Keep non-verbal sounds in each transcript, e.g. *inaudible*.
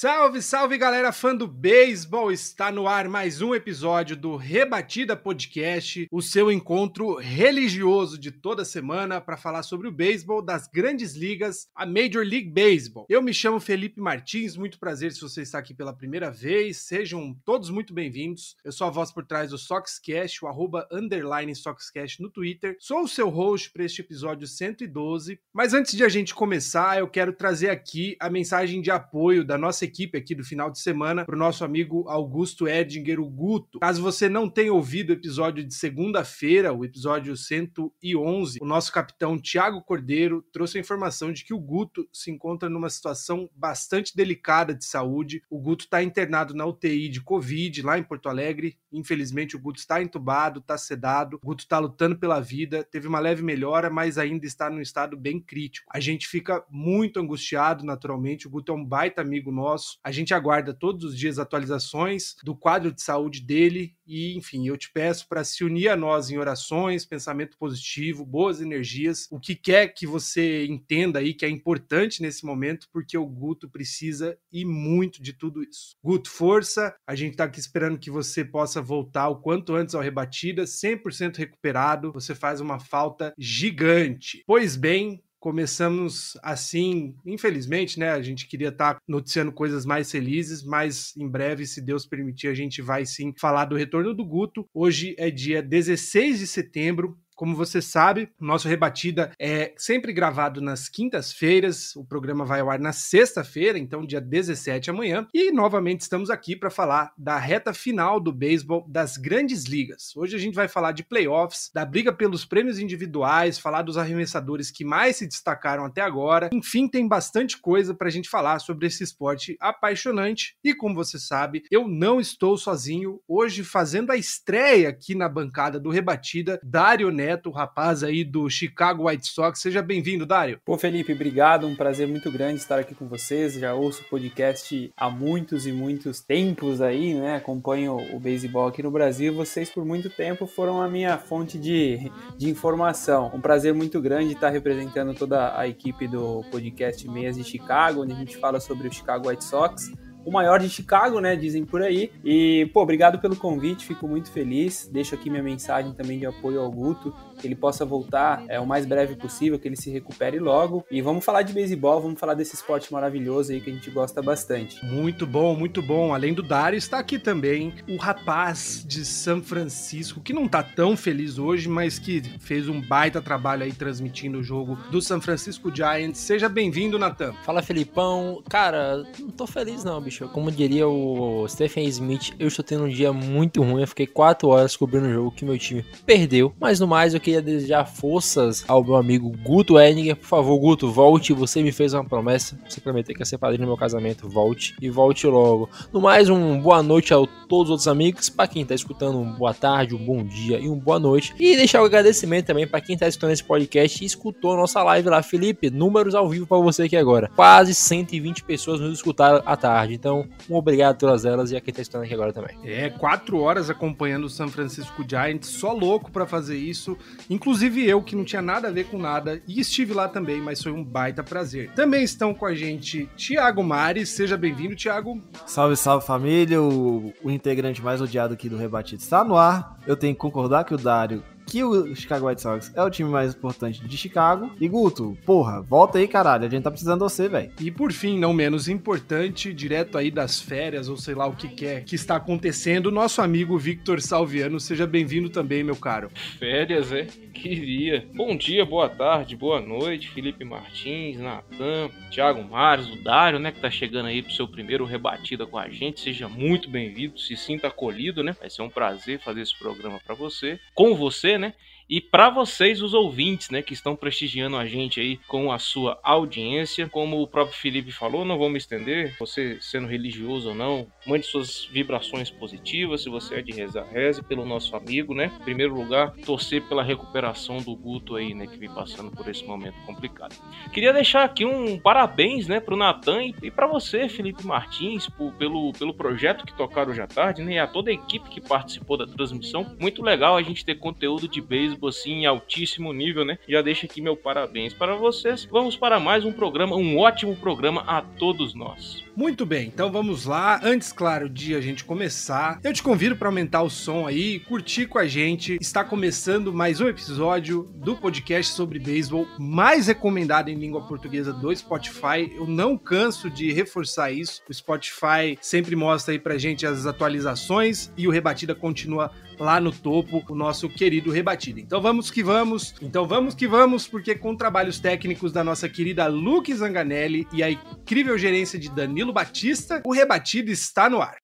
Salve, salve galera fã do beisebol! Está no ar mais um episódio do Rebatida Podcast, o seu encontro religioso de toda semana para falar sobre o beisebol das grandes ligas, a Major League Baseball. Eu me chamo Felipe Martins, muito prazer se você está aqui pela primeira vez, sejam todos muito bem-vindos. Eu sou a voz por trás do Soxcast, o arroba underline Soxcast no Twitter. Sou o seu host para este episódio 112, mas antes de a gente começar, eu quero trazer aqui a mensagem de apoio da nossa equipe aqui do final de semana para o nosso amigo Augusto Erdinger, o Guto. Caso você não tenha ouvido o episódio de segunda-feira, o episódio 111, o nosso capitão Tiago Cordeiro trouxe a informação de que o Guto se encontra numa situação bastante delicada de saúde. O Guto está internado na UTI de Covid lá em Porto Alegre. Infelizmente, o Guto está entubado, está sedado. O Guto está lutando pela vida, teve uma leve melhora, mas ainda está num estado bem crítico. A gente fica muito angustiado, naturalmente. O Guto é um baita amigo nosso. A gente aguarda todos os dias atualizações do quadro de saúde dele e, enfim, eu te peço para se unir a nós em orações, pensamento positivo, boas energias, o que quer que você entenda aí que é importante nesse momento, porque o Guto precisa e muito de tudo isso. Guto, força, a gente está aqui esperando que você possa voltar o quanto antes ao Rebatida, 100% recuperado, você faz uma falta gigante. Pois bem, começamos assim, infelizmente, né? A gente queria estar tá noticiando coisas mais felizes, mas em breve, se Deus permitir, a gente vai sim falar do retorno do Guto. Hoje é dia 16 de setembro. Como você sabe, nosso Rebatida é sempre gravado nas quintas-feiras. O programa vai ao ar na sexta-feira, então dia 17 amanhã. E novamente estamos aqui para falar da reta final do beisebol das grandes ligas. Hoje a gente vai falar de playoffs, da briga pelos prêmios individuais, falar dos arremessadores que mais se destacaram até agora. Enfim, tem bastante coisa para a gente falar sobre esse esporte apaixonante. E como você sabe, eu não estou sozinho. Hoje, fazendo a estreia aqui na bancada do Rebatida, Dário Neto Rapaz aí do Chicago White Sox. Seja bem-vindo, Dário. Pô, Felipe, obrigado. Um prazer muito grande estar aqui com vocês. Já ouço o podcast há muitos e muitos tempos aí, né? Acompanho o beisebol aqui no Brasil. Vocês, por muito tempo, foram a minha fonte de, de informação. Um prazer muito grande estar representando toda a equipe do podcast Meias de Chicago, onde a gente fala sobre o Chicago White Sox o maior de Chicago, né? Dizem por aí. E, pô, obrigado pelo convite, fico muito feliz. Deixo aqui minha mensagem também de apoio ao Guto, que ele possa voltar é, o mais breve possível, que ele se recupere logo. E vamos falar de beisebol, vamos falar desse esporte maravilhoso aí que a gente gosta bastante. Muito bom, muito bom. Além do Dário, está aqui também o rapaz de São Francisco, que não tá tão feliz hoje, mas que fez um baita trabalho aí transmitindo o jogo do São Francisco Giants. Seja bem-vindo, Natan. Fala, Felipão. Cara, não tô feliz não, bicho. Como diria o Stephen Smith, eu estou tendo um dia muito ruim. Eu fiquei quatro horas cobrindo o jogo que meu time perdeu. Mas no mais, eu queria desejar forças ao meu amigo Guto Edinger. Por favor, Guto, volte. Você me fez uma promessa. Você prometeu que ia ser padrinho no meu casamento. Volte e volte logo. No mais, um boa noite a todos os outros amigos. Para quem tá escutando, um boa tarde, um bom dia e um boa noite. E deixar o um agradecimento também para quem tá escutando esse podcast e escutou a nossa live lá. Felipe, números ao vivo para você aqui agora. Quase 120 pessoas nos escutaram à tarde. Então, um obrigado a todas elas e a quem tá escutando aqui agora também. É, quatro horas acompanhando o San Francisco Giants. Só louco para fazer isso. Inclusive eu, que não tinha nada a ver com nada, e estive lá também, mas foi um baita prazer. Também estão com a gente Tiago Mares, seja bem-vindo, Tiago. Salve, salve família, o, o integrante mais odiado aqui do Rebatido está no ar. Eu tenho que concordar que o Dário que o Chicago White Sox é o time mais importante de Chicago. E Guto, porra, volta aí, caralho. A gente tá precisando de você, velho. E por fim, não menos importante, direto aí das férias, ou sei lá o que quer é, que está acontecendo, nosso amigo Victor Salviano. Seja bem-vindo também, meu caro. Férias, é? Queria. Bom dia, boa tarde, boa noite, Felipe Martins, Natan, Thiago Mares, o Dário, né, que tá chegando aí pro seu primeiro rebatida com a gente. Seja muito bem-vindo, se sinta acolhido, né? Vai ser um prazer fazer esse programa para você, com você, né? E para vocês, os ouvintes, né, que estão prestigiando a gente aí com a sua audiência, como o próprio Felipe falou, não vou me estender, você sendo religioso ou não, mande suas vibrações positivas, se você é de rezar, reze pelo nosso amigo, né? Em primeiro lugar, torcer pela recuperação do Guto aí, né, que vem passando por esse momento complicado. Queria deixar aqui um parabéns, né, pro Natan e, para você, Felipe Martins, por, pelo, pelo projeto que tocaram hoje à tarde, né, e a toda a equipe que participou da transmissão. Muito legal a gente ter conteúdo de beisebol assim em altíssimo nível, né? Já deixo aqui meu parabéns para vocês. Vamos para mais um programa, um ótimo programa a todos nós. Muito bem, então vamos lá. Antes, claro, de a gente começar, eu te convido para aumentar o som aí, curtir com a gente. Está começando mais um episódio do podcast sobre beisebol, mais recomendado em língua portuguesa do Spotify. Eu não canso de reforçar isso. O Spotify sempre mostra aí pra gente as atualizações e o Rebatida continua lá no topo, o nosso querido Rebatida. Então vamos que vamos, então vamos que vamos, porque com trabalhos técnicos da nossa querida Luke Zanganelli e a incrível gerência de Danilo Batista, o Rebatido está no ar.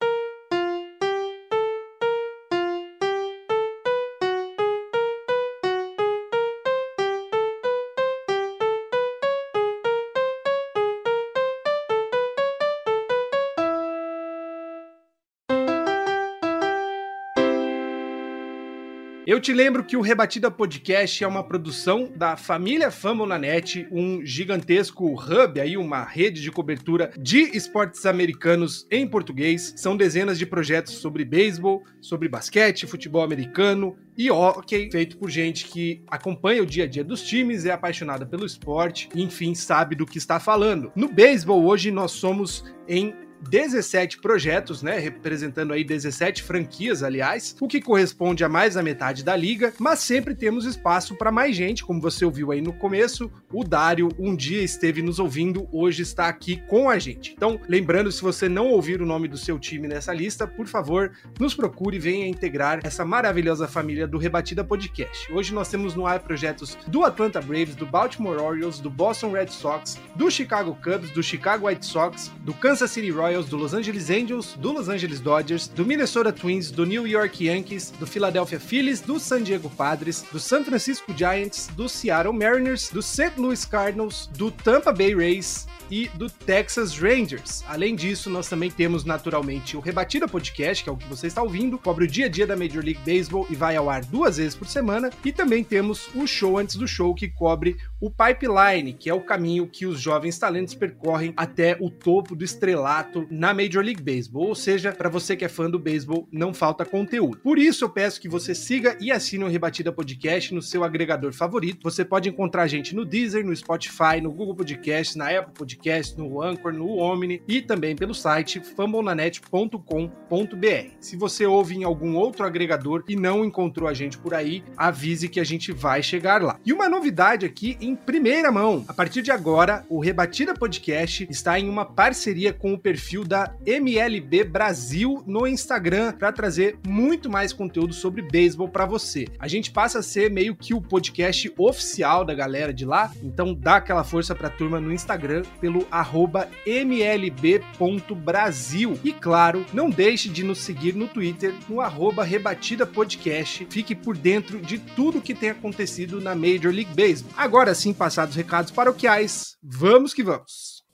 Eu te lembro que o Rebatida Podcast é uma produção da família Fambonanet, um gigantesco hub aí, uma rede de cobertura de esportes americanos em português. São dezenas de projetos sobre beisebol, sobre basquete, futebol americano e hockey, feito por gente que acompanha o dia a dia dos times, é apaixonada pelo esporte enfim, sabe do que está falando. No beisebol, hoje nós somos em 17 projetos, né, representando aí 17 franquias, aliás, o que corresponde a mais da metade da liga, mas sempre temos espaço para mais gente, como você ouviu aí no começo, o Dário um dia esteve nos ouvindo, hoje está aqui com a gente. Então, lembrando, se você não ouvir o nome do seu time nessa lista, por favor, nos procure e venha integrar essa maravilhosa família do Rebatida Podcast. Hoje nós temos no ar projetos do Atlanta Braves, do Baltimore Orioles, do Boston Red Sox, do Chicago Cubs, do Chicago White Sox, do Kansas City Royals, Royals, do Los Angeles Angels, do Los Angeles Dodgers, do Minnesota Twins, do New York Yankees, do Philadelphia Phillies, do San Diego Padres, do San Francisco Giants, do Seattle Mariners, do St. Louis Cardinals, do Tampa Bay Rays, e do Texas Rangers. Além disso, nós também temos naturalmente o Rebatida Podcast, que é o que você está ouvindo, cobre o dia a dia da Major League Baseball e vai ao ar duas vezes por semana. E também temos o show antes do show, que cobre o pipeline, que é o caminho que os jovens talentos percorrem até o topo do estrelato na Major League Baseball. Ou seja, para você que é fã do beisebol, não falta conteúdo. Por isso, eu peço que você siga e assine o Rebatida Podcast no seu agregador favorito. Você pode encontrar a gente no Deezer, no Spotify, no Google Podcast, na Apple Podcast Podcast, no Anchor, no Omni e também pelo site fambonanet.com.br. Se você ouve em algum outro agregador e não encontrou a gente por aí, avise que a gente vai chegar lá. E uma novidade aqui em primeira mão: a partir de agora, o Rebatida Podcast está em uma parceria com o perfil da MLB Brasil no Instagram para trazer muito mais conteúdo sobre beisebol para você. A gente passa a ser meio que o podcast oficial da galera de lá, então dá aquela força para a turma no Instagram pelo mlb.brasil. E claro, não deixe de nos seguir no Twitter, no arroba Rebatida Podcast. Fique por dentro de tudo que tem acontecido na Major League Baseball. Agora sim, passados os recados paroquiais, vamos que vamos!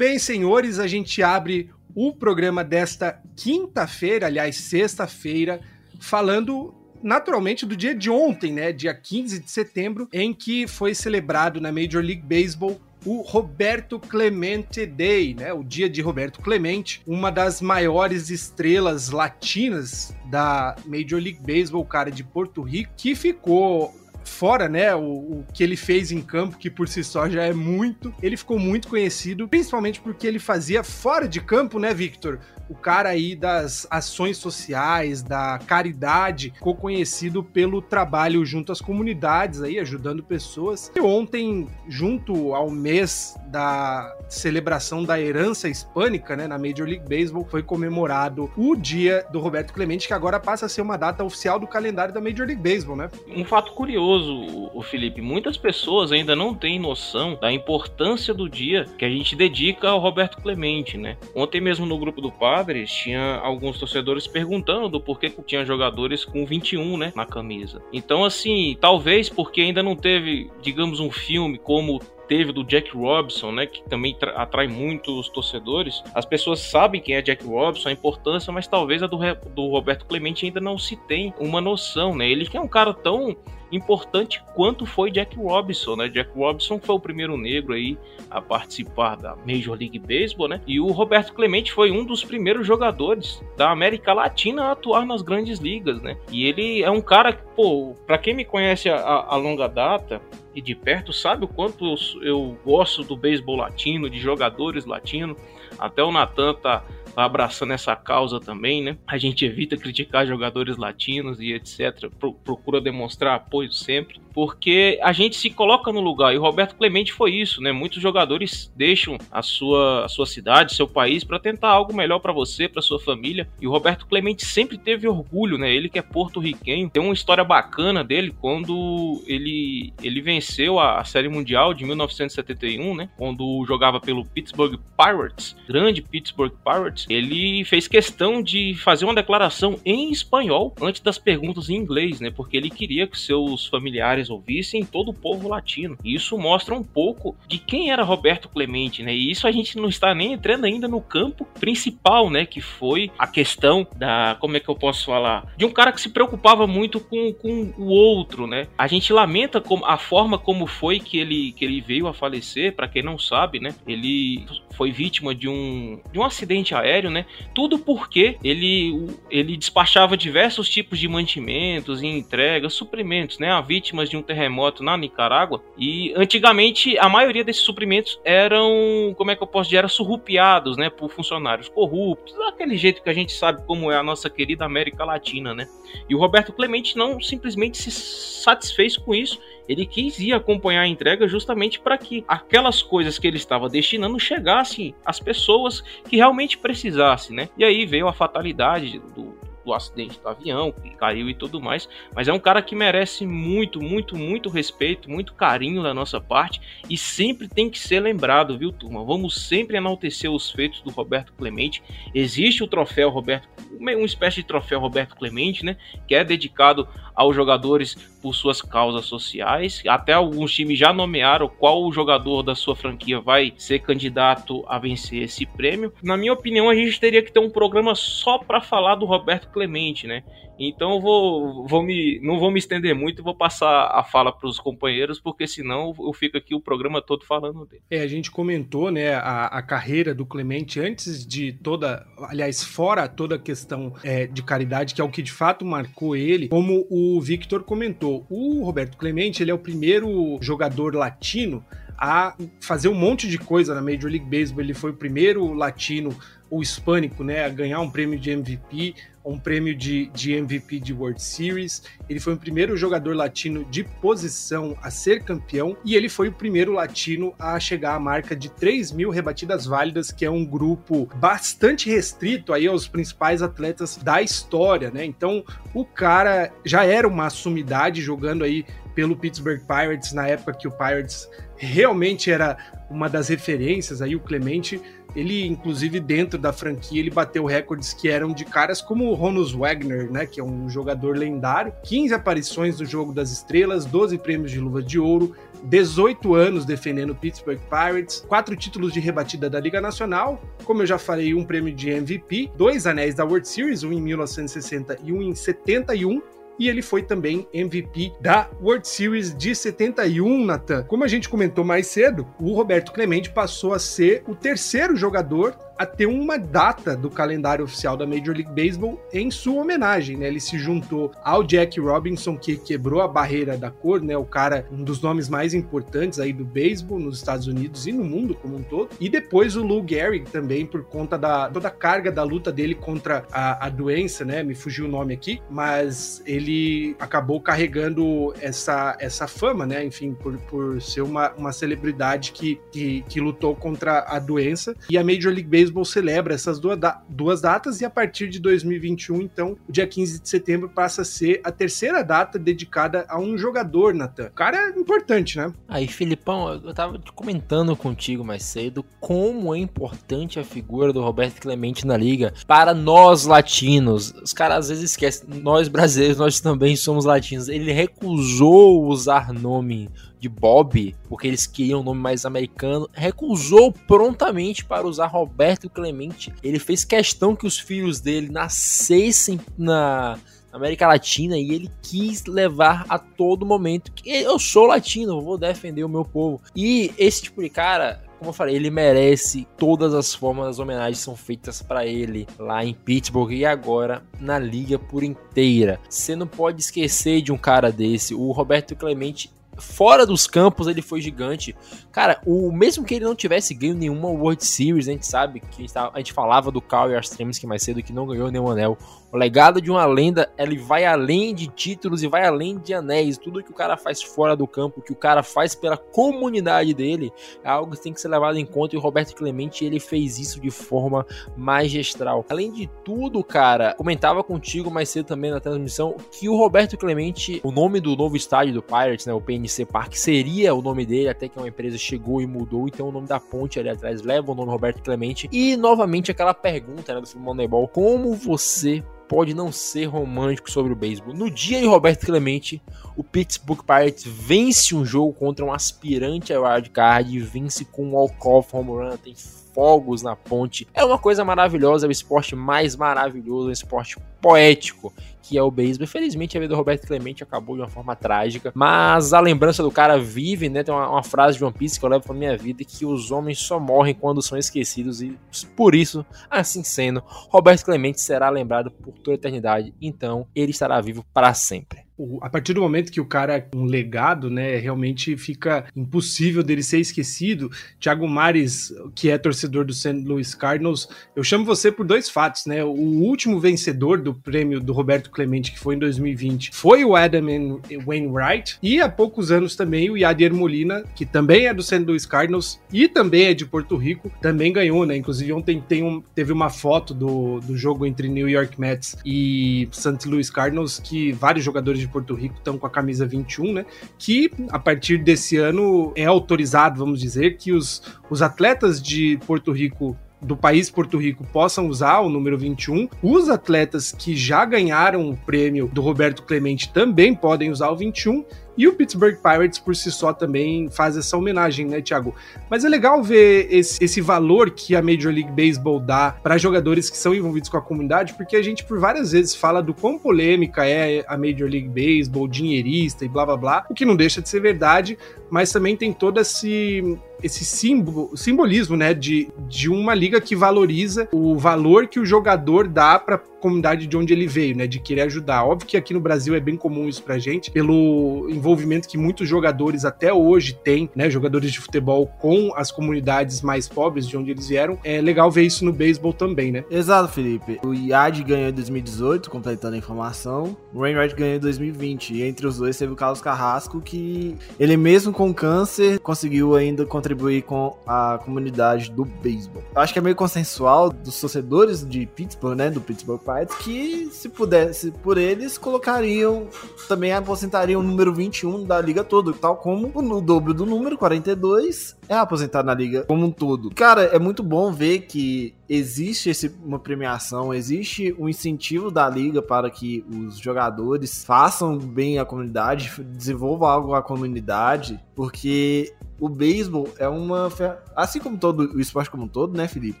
Bem, senhores, a gente abre o programa desta quinta-feira, aliás, sexta-feira, falando naturalmente do dia de ontem, né, dia 15 de setembro, em que foi celebrado na Major League Baseball o Roberto Clemente Day, né? O dia de Roberto Clemente, uma das maiores estrelas latinas da Major League Baseball, cara de Porto Rico, que ficou fora, né, o, o, que ele fez em campo, que por si só já é muito, ele ficou muito conhecido, principalmente porque ele fazia fora de campo, né, Victor? o cara aí das ações sociais, da caridade, ficou conhecido pelo trabalho junto às comunidades aí, ajudando pessoas. E ontem, junto ao mês da celebração da herança hispânica, né, na Major League Baseball, foi comemorado o dia do Roberto Clemente, que agora passa a ser uma data oficial do calendário da Major League Baseball, né? Um fato curioso, o Felipe, muitas pessoas ainda não têm noção da importância do dia que a gente dedica ao Roberto Clemente, né? Ontem mesmo no grupo do Padres, tinha alguns torcedores perguntando do porquê que tinha jogadores com 21, né, na camisa. Então, assim, talvez porque ainda não teve, digamos, um filme como teve do Jack Robinson, né, que também atrai muito os torcedores. As pessoas sabem quem é Jack Robinson, a importância, mas talvez a do, do Roberto Clemente ainda não se tem uma noção, né? Ele que é um cara tão importante quanto foi Jack Robinson, né? Jack Robinson foi o primeiro negro aí a participar da Major League Baseball, né? E o Roberto Clemente foi um dos primeiros jogadores da América Latina a atuar nas grandes ligas, né? E ele é um cara que, pô, para quem me conhece a, a, longa data e de perto, sabe o quanto eu, eu gosto do beisebol latino, de jogadores latinos. Até o Natan tá tá abraçando essa causa também, né? A gente evita criticar jogadores latinos e etc. Procura demonstrar apoio sempre porque a gente se coloca no lugar. E o Roberto Clemente foi isso, né? Muitos jogadores deixam a sua, a sua cidade, seu país, para tentar algo melhor para você, para sua família. E o Roberto Clemente sempre teve orgulho, né? Ele que é porto-riquenho. Tem uma história bacana dele quando ele, ele venceu a, a Série Mundial de 1971, né? Quando jogava pelo Pittsburgh Pirates, grande Pittsburgh Pirates. Ele fez questão de fazer uma declaração em espanhol antes das perguntas em inglês, né? Porque ele queria que seus familiares ouvissem todo o povo latino. E isso mostra um pouco de quem era Roberto Clemente, né? E isso a gente não está nem entrando ainda no campo principal, né? Que foi a questão da. Como é que eu posso falar? De um cara que se preocupava muito com, com o outro, né? A gente lamenta a forma como foi que ele, que ele veio a falecer, para quem não sabe, né? Ele foi vítima de um, de um acidente aéreo, né? Tudo porque ele, ele despachava diversos tipos de mantimentos e entregas, suprimentos, né? A vítimas de um terremoto na Nicarágua. E antigamente a maioria desses suprimentos eram, como é que eu posso dizer, eram surrupiados, né, por funcionários corruptos, daquele jeito que a gente sabe como é a nossa querida América Latina, né? E o Roberto Clemente não simplesmente se satisfez com isso ele quis ir acompanhar a entrega justamente para que aquelas coisas que ele estava destinando chegassem às pessoas que realmente precisassem, né? E aí veio a fatalidade do, do acidente do avião, que caiu e tudo mais. Mas é um cara que merece muito, muito, muito respeito, muito carinho da nossa parte e sempre tem que ser lembrado, viu, turma? Vamos sempre enaltecer os feitos do Roberto Clemente. Existe o troféu Roberto, uma espécie de troféu Roberto Clemente, né? Que é dedicado aos jogadores por suas causas sociais. Até alguns times já nomearam qual o jogador da sua franquia vai ser candidato a vencer esse prêmio. Na minha opinião, a gente teria que ter um programa só para falar do Roberto Clemente, né? Então eu vou, vou me, não vou me estender muito, vou passar a fala para os companheiros, porque senão eu fico aqui o programa todo falando dele. É, a gente comentou, né, a, a carreira do Clemente antes de toda, aliás, fora toda a questão é, de caridade, que é o que de fato marcou ele, como o Victor comentou, o Roberto Clemente, ele é o primeiro jogador latino a fazer um monte de coisa na Major League Baseball. Ele foi o primeiro latino ou hispânico, né, a ganhar um prêmio de MVP, um prêmio de, de MVP de World Series. Ele foi o primeiro jogador latino de posição a ser campeão e ele foi o primeiro latino a chegar à marca de 3 mil rebatidas válidas, que é um grupo bastante restrito aí aos principais atletas da história, né? Então o cara já era uma sumidade jogando aí pelo Pittsburgh Pirates na época que o Pirates realmente era uma das referências aí o Clemente ele, inclusive, dentro da franquia, ele bateu recordes que eram de caras como o Ronus Wagner, né? Que é um jogador lendário. 15 aparições no Jogo das Estrelas, 12 prêmios de luva de ouro, 18 anos defendendo o Pittsburgh Pirates, quatro títulos de rebatida da Liga Nacional, como eu já falei, um prêmio de MVP, dois anéis da World Series, um em 1960 e um em 71, e ele foi também MVP da World Series de 71, Nathan. Como a gente comentou mais cedo, o Roberto Clemente passou a ser o terceiro jogador a ter uma data do calendário oficial da Major League Baseball em sua homenagem, né? Ele se juntou ao Jack Robinson, que quebrou a barreira da cor, né? O cara, um dos nomes mais importantes aí do beisebol nos Estados Unidos e no mundo como um todo. E depois o Lou Gehrig também, por conta da toda a carga da luta dele contra a, a doença, né? Me fugiu o nome aqui, mas ele acabou carregando essa, essa fama, né? Enfim, por, por ser uma, uma celebridade que, que, que lutou contra a doença. E a Major League Baseball beisebol celebra essas duas, da duas datas e a partir de 2021, então, o dia 15 de setembro passa a ser a terceira data dedicada a um jogador, Natan. Cara é importante, né? Aí, Filipão, eu tava comentando contigo mais cedo como é importante a figura do Roberto Clemente na liga para nós latinos. Os caras às vezes esquecem, nós brasileiros, nós também somos latinos. Ele recusou usar nome de Bob, porque eles queriam um nome mais americano, recusou prontamente para usar Roberto Clemente. Ele fez questão que os filhos dele nascessem na América Latina e ele quis levar a todo momento que eu sou latino, vou defender o meu povo. E esse tipo de cara, como eu falei, ele merece todas as formas das homenagens são feitas para ele lá em Pittsburgh e agora na liga por inteira. Você não pode esquecer de um cara desse. O Roberto Clemente fora dos campos ele foi gigante. Cara, o mesmo que ele não tivesse ganho nenhuma World Series, a gente sabe que a gente, a gente falava do Kyle Yastrzemski mais cedo que não ganhou nenhum anel. O legado de uma lenda, ele vai além de títulos e vai além de anéis. Tudo que o cara faz fora do campo, que o cara faz pela comunidade dele, é algo que tem que ser levado em conta. E o Roberto Clemente, ele fez isso de forma magistral. Além de tudo, cara, comentava contigo mais cedo também na transmissão que o Roberto Clemente, o nome do novo estádio do Pirates, né, o PNC Park, seria o nome dele, até que uma empresa chegou e mudou. Então o nome da ponte ali atrás leva o nome Roberto Clemente. E novamente aquela pergunta né, do filme Moneyball: como você pode não ser romântico sobre o beisebol. No dia de Roberto Clemente, o Pittsburgh Pirates vence um jogo contra um aspirante a wild card e vence com um walk-off home run, tem fogos na ponte. É uma coisa maravilhosa, é o esporte mais maravilhoso, é um esporte poético que é o beisebol. Infelizmente, a vida do Roberto Clemente acabou de uma forma trágica, mas a lembrança do cara vive, né? Tem uma, uma frase de One Piece que eu levo pra minha vida que os homens só morrem quando são esquecidos e por isso, assim sendo, Roberto Clemente será lembrado por toda a eternidade. Então, ele estará vivo para sempre a partir do momento que o cara é um legado, né, realmente fica impossível dele ser esquecido. Thiago Mares, que é torcedor do St. Louis Cardinals, eu chamo você por dois fatos, né? O último vencedor do prêmio do Roberto Clemente, que foi em 2020, foi o Adam Wainwright, e há poucos anos também o Yadier Molina, que também é do St. Louis Cardinals e também é de Porto Rico, também ganhou, né? Inclusive ontem tem um, teve uma foto do, do jogo entre New York Mets e St. Louis Cardinals que vários jogadores de Porto Rico estão com a camisa 21, né? Que a partir desse ano é autorizado, vamos dizer, que os, os atletas de Porto Rico do país Porto Rico possam usar o número 21. Os atletas que já ganharam o prêmio do Roberto Clemente também podem usar o 21 e o Pittsburgh Pirates, por si só, também faz essa homenagem, né, Thiago? Mas é legal ver esse, esse valor que a Major League Baseball dá para jogadores que são envolvidos com a comunidade, porque a gente, por várias vezes, fala do quão polêmica é a Major League Baseball, dinheirista e blá blá blá, o que não deixa de ser verdade, mas também tem todo esse, esse símbolo, simbolismo, né, de, de uma liga que valoriza o valor que o jogador dá para comunidade de onde ele veio, né, de querer ajudar. Óbvio que aqui no Brasil é bem comum isso pra gente, pelo envolvimento que muitos jogadores até hoje têm, né, jogadores de futebol com as comunidades mais pobres de onde eles vieram. É legal ver isso no beisebol também, né? Exato, Felipe. O Yad ganhou em 2018, completando a informação. O Wainwright ganhou em 2020. E entre os dois teve o Carlos Carrasco, que ele mesmo com câncer conseguiu ainda contribuir com a comunidade do beisebol. Acho que é meio consensual dos torcedores de Pittsburgh, né, do Pittsburgh Que se pudesse por eles, colocariam, também aposentariam o número 21 da liga toda, tal como o dobro do número 42 é aposentado na liga como um todo. Cara, é muito bom ver que existe esse, uma premiação, existe um incentivo da liga para que os jogadores façam bem a comunidade, desenvolvam algo à comunidade, porque o beisebol é uma. Assim como todo o esporte como um todo, né, Felipe?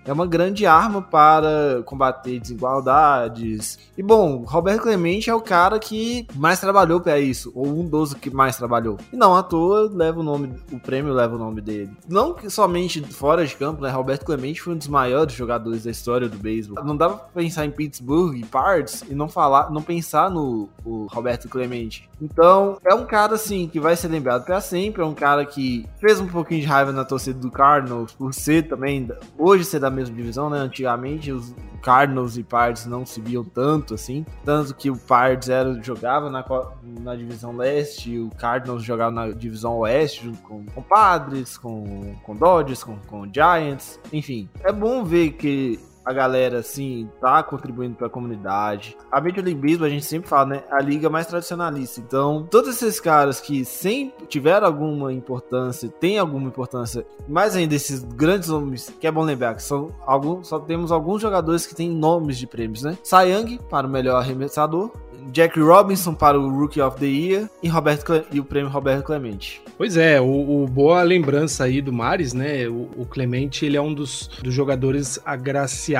É uma grande arma para combater desigualdades. E bom, Roberto Clemente é o cara que mais trabalhou para isso, ou um dos que mais trabalhou. E não à toa leva o nome, o prêmio leva o nome dele. Não somente fora de campo, né? Roberto Clemente foi um dos maiores jogadores da história do beisebol. Não dá pra pensar em Pittsburgh e Pards e não falar, não pensar no Roberto Clemente. Então, é um cara assim que vai ser lembrado para sempre, é um cara que fez um pouquinho de raiva na torcida do Cardinals por ser também, hoje ser da mesma divisão, né? Antigamente os Cardinals e Pards não se viam tanto assim, tanto que o Pards era, jogava na, na divisão leste e o Cardinals jogava na divisão oeste junto com, com Padres, com, com Dodgers, com, com Giants, enfim. É bom ver que a galera, assim, tá contribuindo para a comunidade. A Baseball, a gente sempre fala, né? A liga mais tradicionalista. Então, todos esses caras que sempre tiveram alguma importância, tem alguma importância, mais ainda esses grandes nomes, que é bom lembrar que são alguns, só temos alguns jogadores que têm nomes de prêmios, né? Young para o melhor arremessador, Jack Robinson para o Rookie of the Year e, Roberto Cle e o prêmio Roberto Clemente. Pois é, o, o, boa lembrança aí do Mares, né? O, o, Clemente ele é um dos, dos jogadores agraciados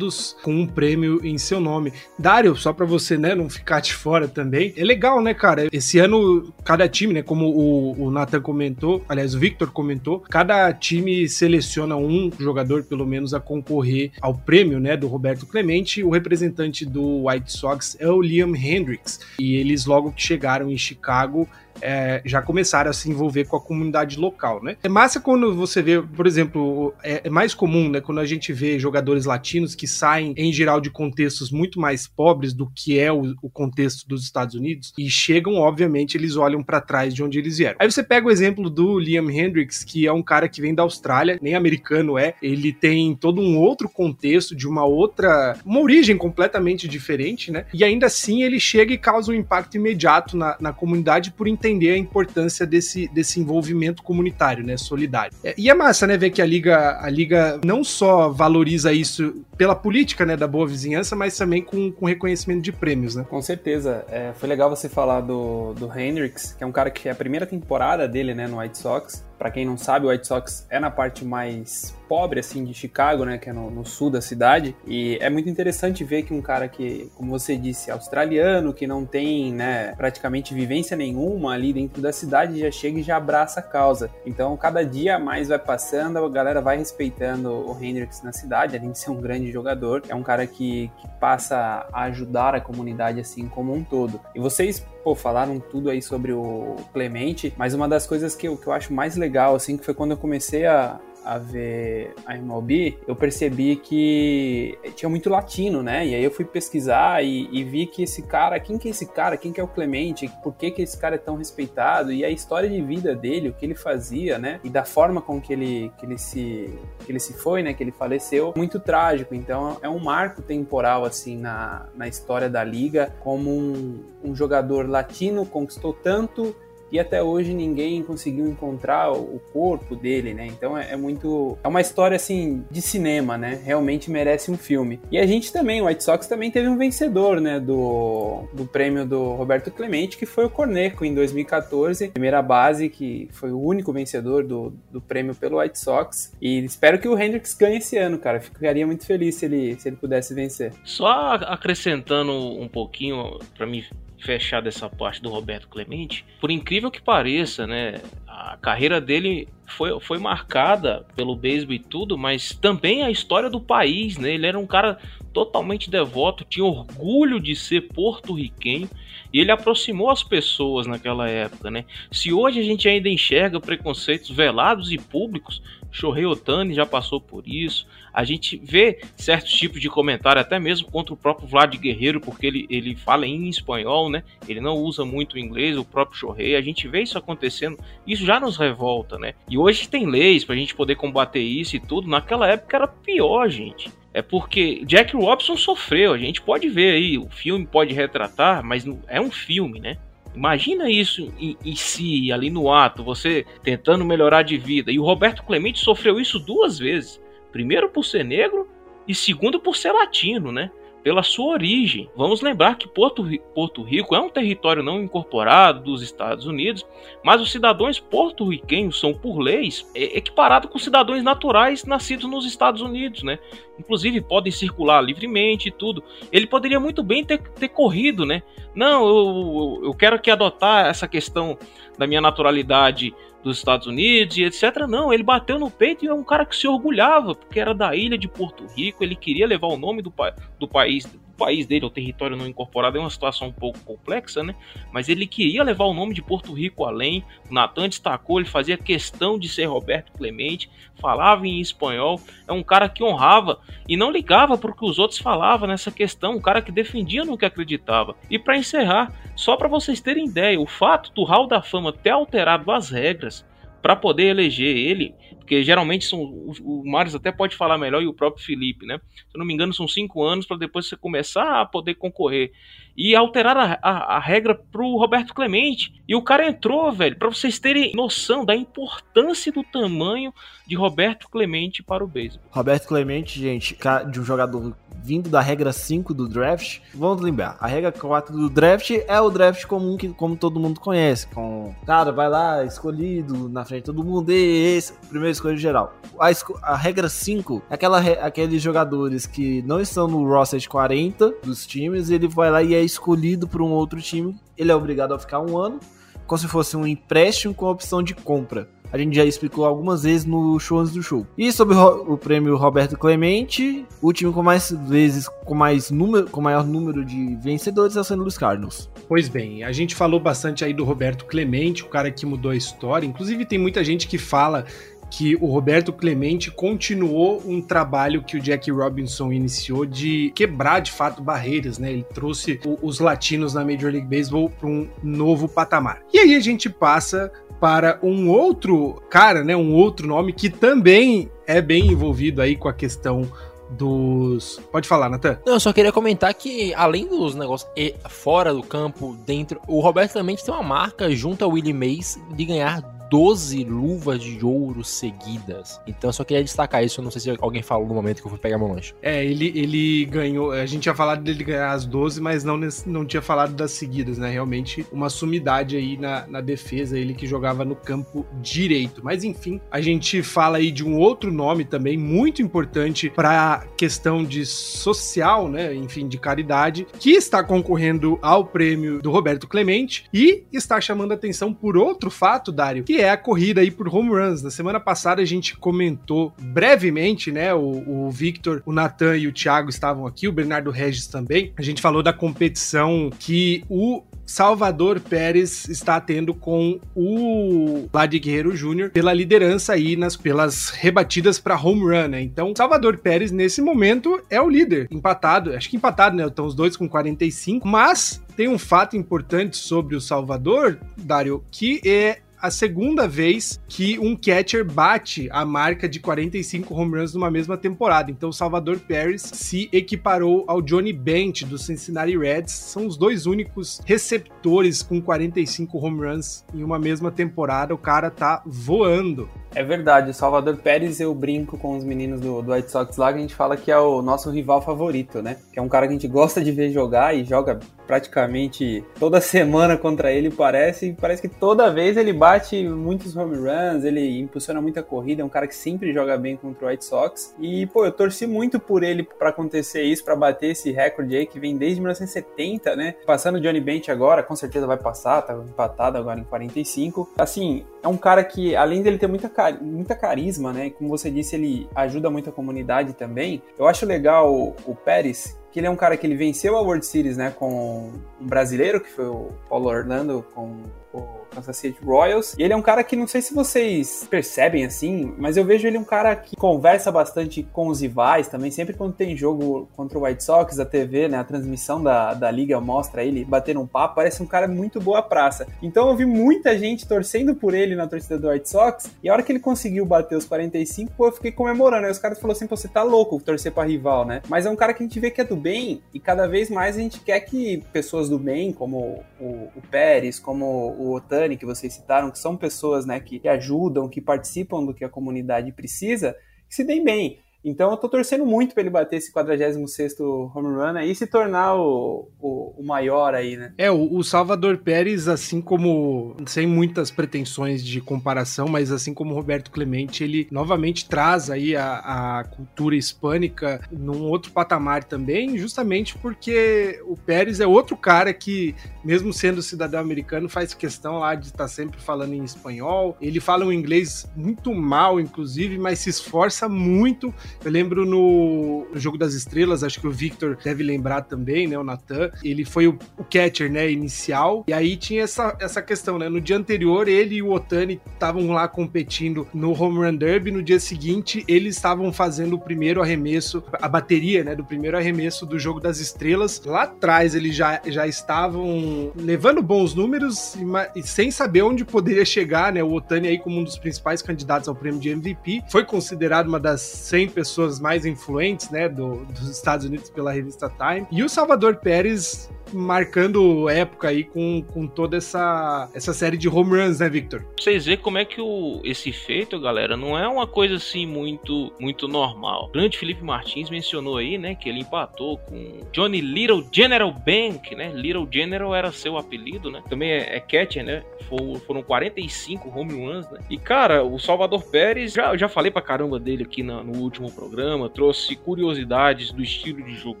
com um prêmio em seu nome. Dário, só para você né, não ficar de fora também, é legal, né, cara? Esse ano, cada time, né? Como o, o Nathan comentou, aliás, o Victor comentou, cada time seleciona um jogador, pelo menos, a concorrer ao prêmio, né? Do Roberto Clemente. O representante do White Sox é o Liam Hendricks. E eles, logo que chegaram em Chicago, é, já começaram a se envolver com a comunidade local, né? É massa quando você vê, por exemplo, é, é, mais comum, né, quando a gente vê jogadores latinos que saem, em geral, de contextos muito mais pobres do que é o, o contexto dos Estados Unidos e chegam, obviamente, eles olham para trás de onde eles vieram. Aí você pega o exemplo do Liam Hendricks, que é um cara que vem da Austrália, nem americano é, ele tem todo um outro contexto, de uma outra, uma origem completamente diferente, né? E ainda assim ele chega e causa um impacto imediato na, na comunidade por entender entender a importância desse, desse envolvimento comunitário, né, solidário. É, e é massa, né, ver que a liga, a liga não só valoriza isso pela política, né, da boa vizinhança, mas também com, com reconhecimento de prêmios, né? Com certeza. É, foi legal você falar do, do Hendricks, que é um cara que é a primeira temporada dele, né, no White Sox. Para quem não sabe, o White Sox é na parte mais pobre assim de Chicago, né, que é no, no, sul da cidade, e é muito interessante ver que um cara que, como você disse, australiano, que não tem, né, praticamente vivência nenhuma ali dentro da cidade, já chega e já abraça a causa. Então, cada dia mais vai passando, a galera vai respeitando o Hendricks na cidade, além de ser um grande jogador, é um cara que, que passa a ajudar a comunidade assim como um todo. E vocês pô, falaram tudo aí sobre o Clemente, mas uma das coisas que eu, que eu acho mais legal, assim, que foi quando eu comecei a, a ver a MLB, eu percebi que tinha muito latino, né? E aí eu fui pesquisar e, e, vi que esse cara, quem que é esse cara? Quem que é o Clemente? Por que que esse cara é tão respeitado? E a história de vida dele, o que ele fazia, né? E da forma com que ele, que ele, se, que ele se foi, né? Que ele faleceu, muito trágico. Então é um marco temporal, assim, na, na história da liga, como um, um jogador latino conquistou tanto e até hoje ninguém conseguiu encontrar o corpo dele, né? Então é, é, muito. É uma história assim de cinema, né? Realmente merece um filme. E a gente também, o White Sox também teve um vencedor, né? Do, do prêmio do Roberto Clemente, que foi o Corneco em 2014, primeira base, que foi o único vencedor do, do prêmio pelo White Sox. E espero que o Hendricks ganhe esse ano, cara. Ficaria muito feliz se ele, se ele pudesse vencer. Só acrescentando um pouquinho para mim fechar dessa parte do Roberto Clemente, por incrível que pareça, né, a carreira dele foi, foi marcada pelo beisebol e tudo, mas também a história do país, né? Ele era um cara totalmente devoto, tinha orgulho de ser porto-riquenho e ele aproximou as pessoas naquela época, né? Se hoje a gente ainda enxerga preconceitos velados e públicos, Shohei Otani já passou por isso. A gente vê certos tipos de comentário, até mesmo contra o próprio Vlad Guerreiro, porque ele, ele fala em espanhol, né? Ele não usa muito o inglês, o próprio Shohei. A gente vê isso acontecendo, isso já nos revolta, né? E hoje tem leis pra gente poder combater isso e tudo. Naquela época era pior, gente. É porque Jack Robson sofreu, a gente pode ver aí, o filme pode retratar, mas é um filme, né? Imagina isso em, em, si, ali no ato, você tentando melhorar de vida. E o Roberto Clemente sofreu isso duas vezes. Primeiro por ser negro e segundo por ser latino, né? Pela sua origem. Vamos lembrar que Porto, Porto Rico é um território não incorporado dos Estados Unidos, mas os cidadãos porto-riquenhos são, por leis, equiparados com cidadãos naturais nascidos nos Estados Unidos, né? Inclusive podem circular livremente e tudo. Ele poderia muito bem ter, ter corrido, né? Não, eu, eu quero que adotar essa questão da minha naturalidade dos Estados Unidos e etc. Não, ele bateu no peito e é um cara que se orgulhava, porque era da ilha de Porto Rico, ele queria levar o nome do, do país país dele, o território não incorporado, é uma situação um pouco complexa, né? Mas ele queria levar o nome de Porto Rico além. O Natan destacou, ele fazia questão de ser Roberto Clemente, falava em espanhol. É um cara que honrava e não ligava para o que os outros falavam nessa questão. Um cara que defendia no que acreditava. E para encerrar, só para vocês terem ideia, o fato do Hall da Fama ter alterado as regras para poder eleger ele, porque geralmente são o, o Marius até pode falar melhor e o próprio Felipe, né? Se eu não me engano, são cinco anos para depois você começar a poder concorrer e alterar a, a, a regra pro Roberto Clemente. E o cara entrou, velho, para vocês terem noção da importância do tamanho de Roberto Clemente para o beisebol. Roberto Clemente, gente, de um jogador vindo da regra 5 do draft. Vamos lembrar, a regra 4 do draft é o draft comum que como todo mundo conhece, com cara, vai lá, escolhido na frente de todo mundo, e esse, primeiro escolha geral. A, a regra 5 é aquela, aqueles jogadores que não estão no roster de 40 dos times, ele vai lá e é escolhido por um outro time, ele é obrigado a ficar um ano, como se fosse um empréstimo com opção de compra a gente já explicou algumas vezes no show antes do show. E sobre o, prêmio Roberto Clemente, o time com mais vezes, com mais número, com maior número de vencedores é o St. Louis Cardinals. Pois bem, a gente falou bastante aí do Roberto Clemente, o cara que mudou a história. Inclusive tem muita gente que fala que o Roberto Clemente continuou um trabalho que o Jack Robinson iniciou de quebrar de fato barreiras, né? Ele trouxe o, os latinos na Major League Baseball para um novo patamar. E aí a gente passa para um outro cara, né, um outro nome que também é bem envolvido aí com a questão dos. Pode falar, Natan? Não, eu só queria comentar que, além dos negócios fora do campo, dentro, o Roberto também tem uma marca junto ao Willie Mays de ganhar 12 luvas de ouro seguidas. Então eu só queria destacar isso, eu não sei se alguém falou no momento que eu fui pegar meu lanche. É, ele, ele ganhou, a gente tinha falado dele ganhar as 12, mas não, não tinha falado das seguidas, né? Realmente uma sumidade aí na, na defesa, ele que jogava no campo direito. Mas enfim, a gente fala aí de um outro nome também muito importante para questão de social, né? Enfim, de caridade, que está concorrendo ao prêmio do Roberto Clemente e está chamando atenção por outro fato, Dário, que é a corrida aí por home runs. Na semana passada a gente comentou brevemente, né? O, o Victor, o Nathan e o Thiago estavam aqui, o Bernardo Regis também. A gente falou da competição que o Salvador Pérez está tendo com o Vlad Guerreiro Júnior pela liderança aí nas pelas rebatidas para home run, né? Então, Salvador Pérez nesse momento é o líder, empatado, acho que empatado, né? Estão os dois com 45, mas tem um fato importante sobre o Salvador, Dário, que é a segunda vez que um catcher bate a marca de 45 home runs numa mesma temporada. Então, Salvador Paris se equiparou ao Johnny Bench do Cincinnati Reds. São os dois únicos receptores com 45 home runs em uma mesma temporada. O cara tá voando. É verdade, o Salvador Pérez eu brinco com os meninos do, do White Sox lá, que a gente fala que é o nosso rival favorito, né? Que é um cara que a gente gosta de ver jogar e joga praticamente toda semana contra ele, parece. Parece que toda vez ele bate muitos home runs, ele impulsiona muita corrida, é um cara que sempre joga bem contra o White Sox. E, pô, eu torci muito por ele para acontecer isso, para bater esse recorde aí que vem desde 1970, né? Passando o Johnny Bench agora, com certeza vai passar, tá empatado agora em 45. Assim, é um cara que, além dele ter muita muita carisma, né? Como você disse, ele ajuda muito a comunidade também. Eu acho legal o, o Pérez, que ele é um cara que ele venceu a World Series, né, com um brasileiro, que foi o Paulo Orlando, com o Kansas City Royals. E ele é um cara que não sei se vocês percebem assim, mas eu vejo ele um cara que conversa bastante com os rivais também. Sempre quando tem jogo contra o White Sox, a TV, né, a transmissão da, da liga mostra ele batendo um papo. Parece um cara muito boa praça. Então eu vi muita gente torcendo por ele na torcida do White Sox. E a hora que ele conseguiu bater os 45, pô, eu fiquei comemorando. Aí os caras falaram assim: você tá louco torcer pra rival, né? Mas é um cara que a gente vê que é do bem e cada vez mais a gente quer que pessoas do bem, como o, o Pérez, como o Otani, que vocês citaram, que são pessoas né, que, que ajudam, que participam do que a comunidade precisa, que se deem bem. Então eu tô torcendo muito pra ele bater esse 46 home run aí e se tornar o, o, o maior aí, né? É, o, o Salvador Pérez, assim como, sem muitas pretensões de comparação, mas assim como o Roberto Clemente, ele novamente traz aí a, a cultura hispânica num outro patamar também, justamente porque o Pérez é outro cara que, mesmo sendo cidadão americano, faz questão lá de estar sempre falando em espanhol. Ele fala um inglês muito mal, inclusive, mas se esforça muito. Eu lembro no, Jogo das Estrelas, acho que o Victor deve lembrar também, né? O Natan. Ele foi o, o catcher, né? Inicial. E aí tinha essa, essa questão, né? No dia anterior, ele e o Otani estavam lá competindo no Home Run Derby. No dia seguinte, eles estavam fazendo o primeiro arremesso, a bateria, né? Do primeiro arremesso do Jogo das Estrelas. Lá atrás, eles já, já estavam levando bons números e, e sem saber onde poderia chegar, né? O Otani aí como um dos principais candidatos ao prêmio de MVP. Foi considerado uma das 100 pessoas mais influentes, né? Do, dos Estados Unidos pela revista Time. E o Salvador Pérez marcando época aí com, com toda essa, essa série de home runs, né, Victor? Vocês verem como é que o, esse feito, galera, não é uma coisa assim muito muito normal. O grande Felipe Martins mencionou aí, né, que ele empatou com Johnny Little General Bank, né? Little General era seu apelido, né? Também é, é catcher, né? For, foram 45 home runs, né? E, cara, o Salvador Pérez, já, já falei pra caramba dele aqui na, no último programa, trouxe curiosidades do estilo de jogo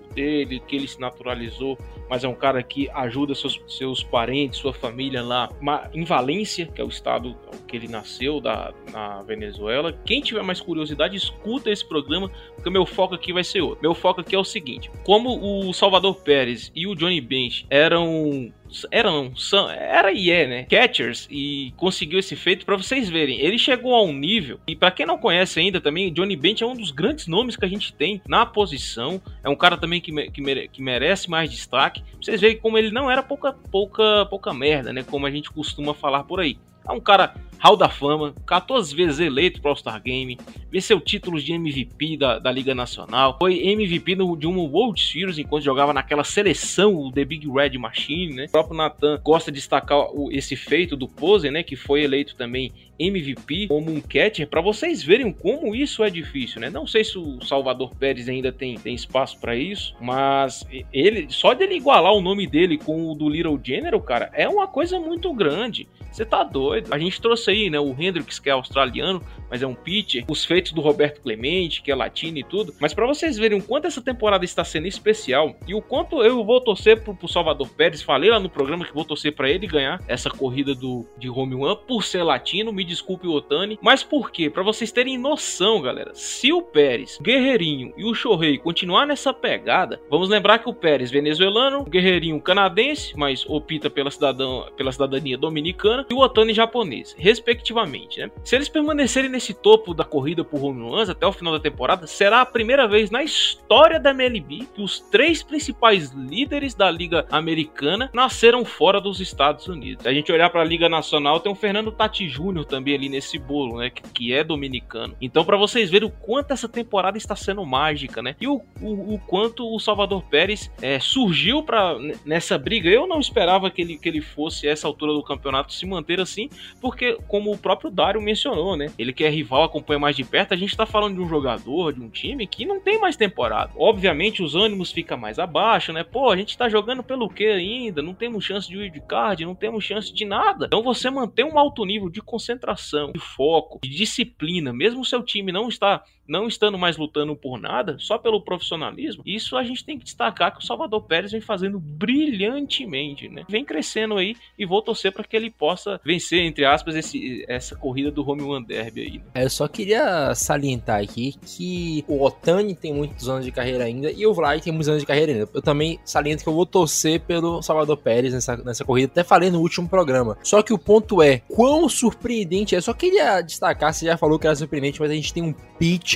dele, que ele se naturalizou, mas é um cara que ajuda seus, seus parentes, sua família lá em Valência, que é o estado que ele nasceu, da, na Venezuela. Quem tiver mais curiosidade, escuta esse programa, porque meu foco aqui vai ser outro. Meu foco aqui é o seguinte: como o Salvador Pérez e o Johnny Bench eram eram, são, era e é, né? Catchers e conseguiu esse feito para vocês verem. Ele chegou a um nível e para quem não conhece ainda também, Johnny Bench é um dos grandes nomes que a gente tem na posição. É um cara também que, que, mere, que merece mais destaque. Pra vocês verem como ele não era pouca pouca pouca merda, né? Como a gente costuma falar por aí. É um cara Hall da Fama, 14 vezes eleito para All-Star Game, venceu títulos de MVP da, da Liga Nacional, foi MVP no, de uma World Series enquanto jogava naquela seleção, o The Big Red Machine, né? O próprio Nathan gosta de destacar o, esse feito do Pose, né? Que foi eleito também MVP como um catcher, para vocês verem como isso é difícil, né? Não sei se o Salvador Pérez ainda tem, tem espaço para isso, mas ele só dele igualar o nome dele com o do Little General, cara, é uma coisa muito grande. Você tá doido? A gente trouxe aí, né, o Hendricks, que é australiano, mas é um pitcher, os feitos do Roberto Clemente, que é latino e tudo. Mas para vocês verem o quanto essa temporada está sendo especial e o quanto eu vou torcer pro, pro Salvador Pérez, falei lá no programa que vou torcer para ele ganhar essa corrida do de home run por ser latino, me desculpe o Otani, mas por quê? Para vocês terem noção, galera. Se o Pérez, Guerreirinho e o Shohei continuar nessa pegada, vamos lembrar que o Pérez venezuelano, o Guerreirinho canadense, mas opta pela cidadão, pela cidadania dominicana e o Otani japonês, respectivamente, né? Se eles permanecerem nesse topo da corrida por home runs até o final da temporada, será a primeira vez na história da MLB que os três principais líderes da Liga Americana nasceram fora dos Estados Unidos. Se a gente olhar para a Liga Nacional, tem o Fernando Tati Júnior também ali nesse bolo, né, que, que é dominicano. Então, para vocês verem o quanto essa temporada está sendo mágica, né? E o, o, o quanto o Salvador Pérez é, surgiu para nessa briga. Eu não esperava que ele, que ele fosse essa altura do campeonato se manter assim, porque como o próprio Dário mencionou, né? Ele quer é rival acompanha mais de perto, a gente está falando de um jogador, de um time que não tem mais temporada. Obviamente os ânimos ficam mais abaixo, né? Pô, a gente está jogando pelo que ainda? Não temos chance de wildcard, não temos chance de nada. Então você manter um alto nível de concentração, de foco, de disciplina, mesmo o seu time não está não estando mais lutando por nada, só pelo profissionalismo, isso a gente tem que destacar que o Salvador Pérez vem fazendo brilhantemente, né? Vem crescendo aí e vou torcer para que ele possa vencer, entre aspas, esse, essa corrida do Home Run Derby aí. Né? É, eu só queria salientar aqui que o Otani tem muitos anos de carreira ainda e o Vlad tem muitos anos de carreira ainda. Eu também saliento que eu vou torcer pelo Salvador Pérez nessa, nessa corrida, até falei no último programa. Só que o ponto é, quão surpreendente é. Eu só queria destacar, você já falou que era surpreendente, mas a gente tem um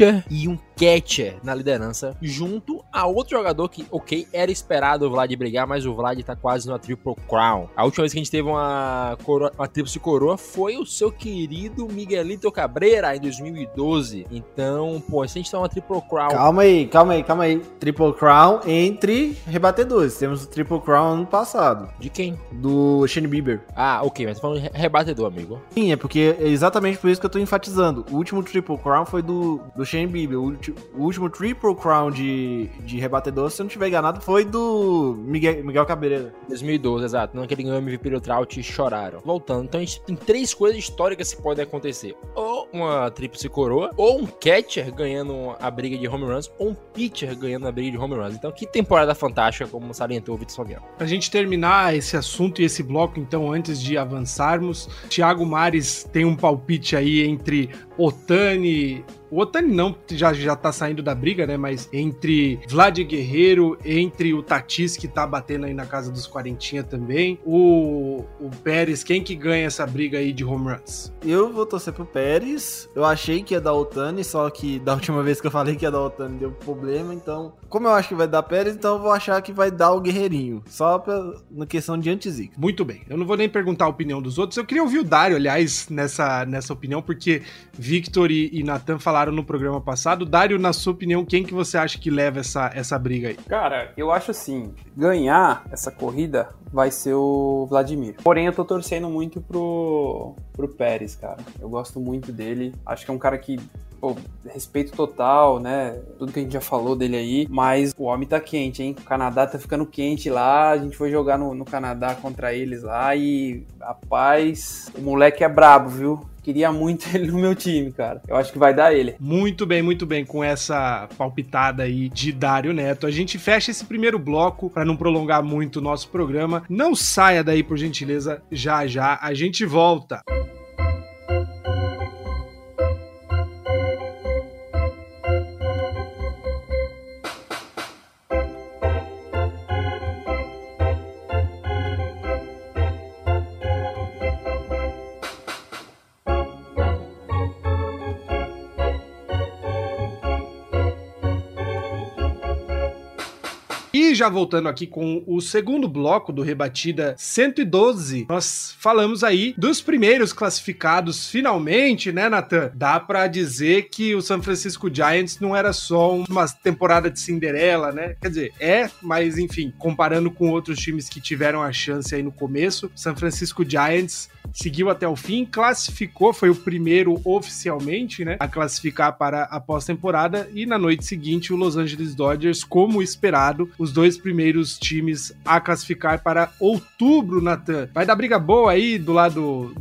pitcher e um catcher na liderança, junto a outro jogador que, ok, era esperado o Vlad brigar, mas o Vlad tá quase no Triple Crown. A última vez que a gente teve uma, coroa, uma tríplice coroa foi o seu querido Miguelito Cabreira em 2012. Então, pô, se a gente tá uma Triple Crown. Calma aí, calma aí, calma aí. Triple Crown entre rebatedores. Temos o Triple Crown ano passado. De quem? Do Shane Bieber. Ah, ok, mas tá falando de rebatedor, amigo. Sim, é porque é exatamente por isso que eu tô enfatizando. O último Triple Crown foi do, do Shane Bieber. O, o último Triple Crown de, de rebatedor, se eu não tiver enganado, foi do Miguel, Miguel Cabreira. 2012, exato. Não que ele ganhou o MVP do Trout e choraram. Voltando, então a gente tem três coisas históricas que podem acontecer. Ou uma tríplice coroa, ou um catcher ganhando a briga de home runs, ou um pitcher ganhando a briga de home runs. Então, que temporada fantástica, como salientou o Vitor Salviano. Pra gente terminar esse assunto e esse bloco, então, antes de avançarmos, Thiago Mares tem um palpite aí entre Otani. O Otani não, já, já tá saindo da briga, né? Mas entre Vlad Guerreiro, entre o Tatis, que tá batendo aí na casa dos quarentinha também, o, o Pérez, quem que ganha essa briga aí de home runs? Eu vou torcer pro Pérez. Eu achei que ia dar Otani, só que da *laughs* última vez que eu falei que ia dar Otani deu problema. Então, como eu acho que vai dar Pérez, então eu vou achar que vai dar o Guerreirinho. Só pra, na questão de antizica. Muito bem. Eu não vou nem perguntar a opinião dos outros. Eu queria ouvir o Dário, aliás, nessa, nessa opinião, porque Victor e, e Nathan falaram no programa passado. Dário, na sua opinião, quem que você acha que leva essa, essa briga aí? Cara, eu acho assim, ganhar essa corrida vai ser o Vladimir. Porém, eu tô torcendo muito pro, pro Pérez, cara. Eu gosto muito dele. Acho que é um cara que pô, respeito total, né? Tudo que a gente já falou dele aí, mas o homem tá quente, hein? O Canadá tá ficando quente lá. A gente foi jogar no, no Canadá contra eles lá e, rapaz, o moleque é brabo, viu? Queria muito *laughs* ele no meu time, cara. Eu acho que vai dar ele. Muito bem, muito bem. Com essa palpitada aí de Dário Neto, a gente fecha esse primeiro bloco para não prolongar muito o nosso programa. Não saia daí, por gentileza, já já a gente volta. E já voltando aqui com o segundo bloco do Rebatida 112, nós falamos aí dos primeiros classificados finalmente, né, Nathan? Dá pra dizer que o San Francisco Giants não era só uma temporada de Cinderela, né? Quer dizer, é, mas enfim, comparando com outros times que tiveram a chance aí no começo, San Francisco Giants seguiu até o fim, classificou, foi o primeiro oficialmente, né, a classificar para a pós-temporada e na noite seguinte o Los Angeles Dodgers, como esperado, os dois primeiros times a classificar para outubro, Natan. Vai dar briga boa aí do lado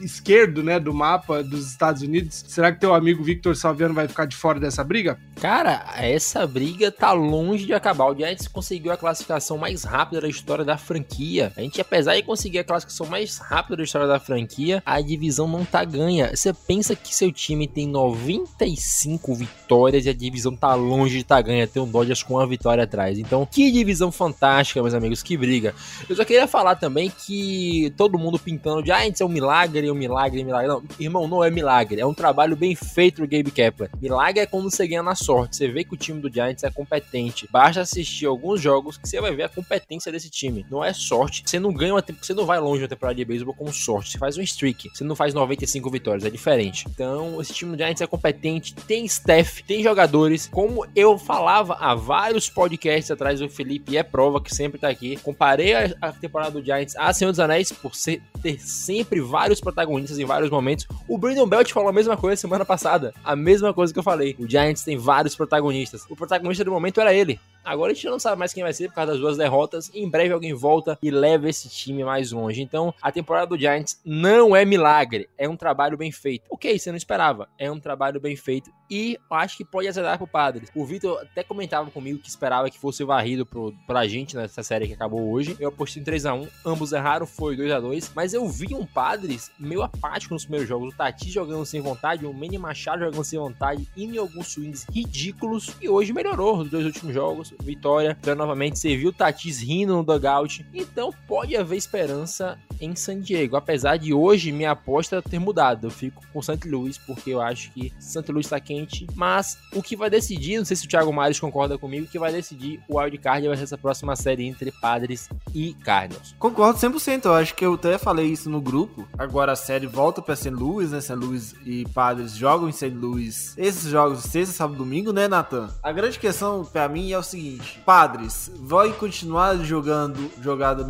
esquerdo, né, do mapa dos Estados Unidos. Será que teu amigo Victor Salviano vai ficar de fora dessa briga? Cara, essa briga tá longe de acabar. O Giants conseguiu a classificação mais rápida da história da franquia. A gente, apesar de conseguir a classificação mais rápida da história da franquia, a divisão não tá ganha. Você pensa que seu time tem 95 vitórias e a divisão tá longe de tá ganha. Tem um Dodgers com uma vitória atrás. Então, que divisão fantástica, meus amigos, que briga. Eu só queria falar também que todo mundo pintando de Giants é um milagre, é um milagre, é um milagre. Não, irmão, não é milagre. É um trabalho bem feito do Gabe Kepler. Milagre é quando você ganha na sorte. Você vê que o time do Giants é competente. Basta assistir alguns jogos que você vai ver a competência desse time. Não é sorte. Você não ganha uma você não vai longe na temporada de beisebol com sorte. Você faz um streak. Você não faz 95 vitórias. É diferente. Então, esse time do Giants é competente. Tem staff, tem jogadores. Como eu falava há vários podcasts atrás, o Felipe é prova que sempre tá aqui. Comparei a, a temporada do Giants a Senhor dos Anéis por ser, ter sempre vários protagonistas em vários momentos. O Brandon Belt falou a mesma coisa semana passada. A mesma coisa que eu falei. O Giants tem vários protagonistas. O protagonista do momento era ele. Agora a gente não sabe mais quem vai ser por causa das duas derrotas. Em breve alguém volta e leva esse time mais longe. Então, a temporada do Giants não é milagre, é um trabalho bem feito. Ok, você não esperava, é um trabalho bem feito e acho que pode azedar pro Padres. O Vitor até comentava comigo que esperava que fosse varrido pro, pra gente nessa série que acabou hoje. Eu apostei em 3x1, ambos erraram, foi 2x2. Mas eu vi um Padres meio apático nos primeiros jogos. O Tati jogando sem vontade, o Manny Machado jogando sem vontade, indo em alguns swings ridículos. E hoje melhorou nos dois últimos jogos vitória. Então, novamente, viu o Tatis rindo no dugout. Então, pode haver esperança em San Diego. Apesar de hoje minha aposta ter mudado. Eu fico com St. Louis, porque eu acho que St. Louis está quente. Mas o que vai decidir, não sei se o Thiago Mares concorda comigo, que vai decidir o wildcard vai ser essa próxima série entre Padres e Cardinals. Concordo 100%. Eu acho que eu até falei isso no grupo. Agora a série volta para St. Louis, né? St. Louis e Padres jogam em St. Louis esses jogos sexta, sábado, domingo, né, Nathan? A grande questão para mim é o seguinte seguinte: Padres vai continuar jogando jogado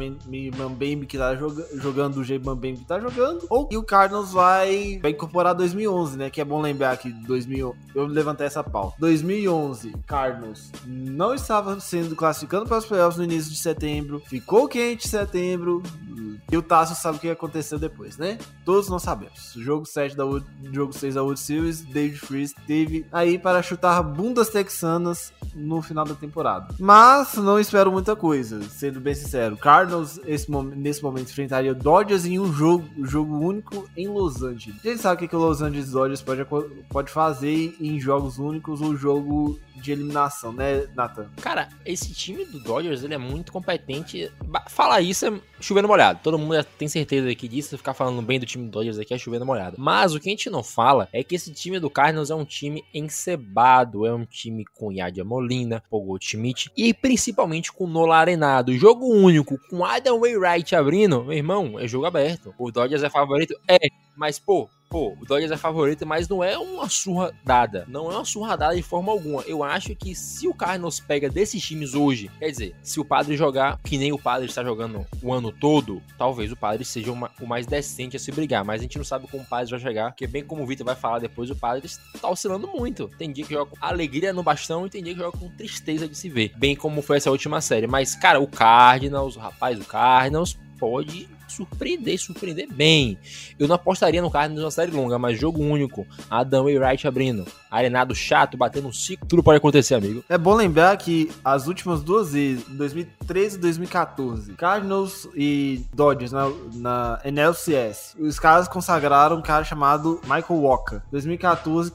Mambembe que tá joga, jogando do jeito Mambembe que tá jogando, ou e o Cardinals vai, vai incorporar 2011, né? Que é bom lembrar que 2000 eu levantei essa pauta. 2011, Cardinals não estava sendo classificando para os playoffs no início de setembro, ficou quente em setembro. E o Tasso sabe o que aconteceu depois, né? Todos nós sabemos. Jogo 7 da jogo 6 da World Series, David Freeze teve aí para chutar bundas texanas no final da temporada. Mas não espero muita coisa, sendo bem sincero. Cardinals esse, nesse momento enfrentaria Dodgers em um jogo, jogo único em Los Angeles. A gente sabe o que, que o Los Angeles Dodgers pode, pode fazer em jogos únicos ou jogo de eliminação, né, Nathan? Cara, esse time do Dodgers, ele é muito competente. Falar isso é chovendo molhado. Todo mundo tem certeza aqui disso. Ficar falando bem do time do Dodgers aqui é chovendo molhado. Mas o que a gente não fala é que esse time do Cardinals é um time encebado. É um time com Yadia Molina, Paul Schmidt e principalmente com Nola Arenado. Jogo único, com Adam Wainwright abrindo, meu irmão, é jogo aberto. O Dodgers é favorito? É. Mas, pô, pô, o Dodgers é favorito, mas não é uma surra dada. Não é uma surra dada de forma alguma. Eu acho que se o Cardinals pega desses times hoje, quer dizer, se o Padre jogar que nem o Padre está jogando o ano todo, talvez o Padre seja uma, o mais decente a se brigar. Mas a gente não sabe como o Padre vai chegar, porque bem como o Vitor vai falar depois, o Padre está oscilando muito. Tem dia que joga com alegria no bastão e tem dia que joga com tristeza de se ver. Bem como foi essa última série. Mas, cara, o Cardinals, rapaz, o Cardinals pode surpreender, surpreender bem. Eu não apostaria no Cardinals numa série longa, mas jogo único. Adão e Wright abrindo. Arenado chato, batendo um ciclo. Tudo pode acontecer, amigo. É bom lembrar que as últimas duas vezes, 2013 e 2014, Cardinals e Dodgers na, na NLCS, os caras consagraram um cara chamado Michael Walker. 2014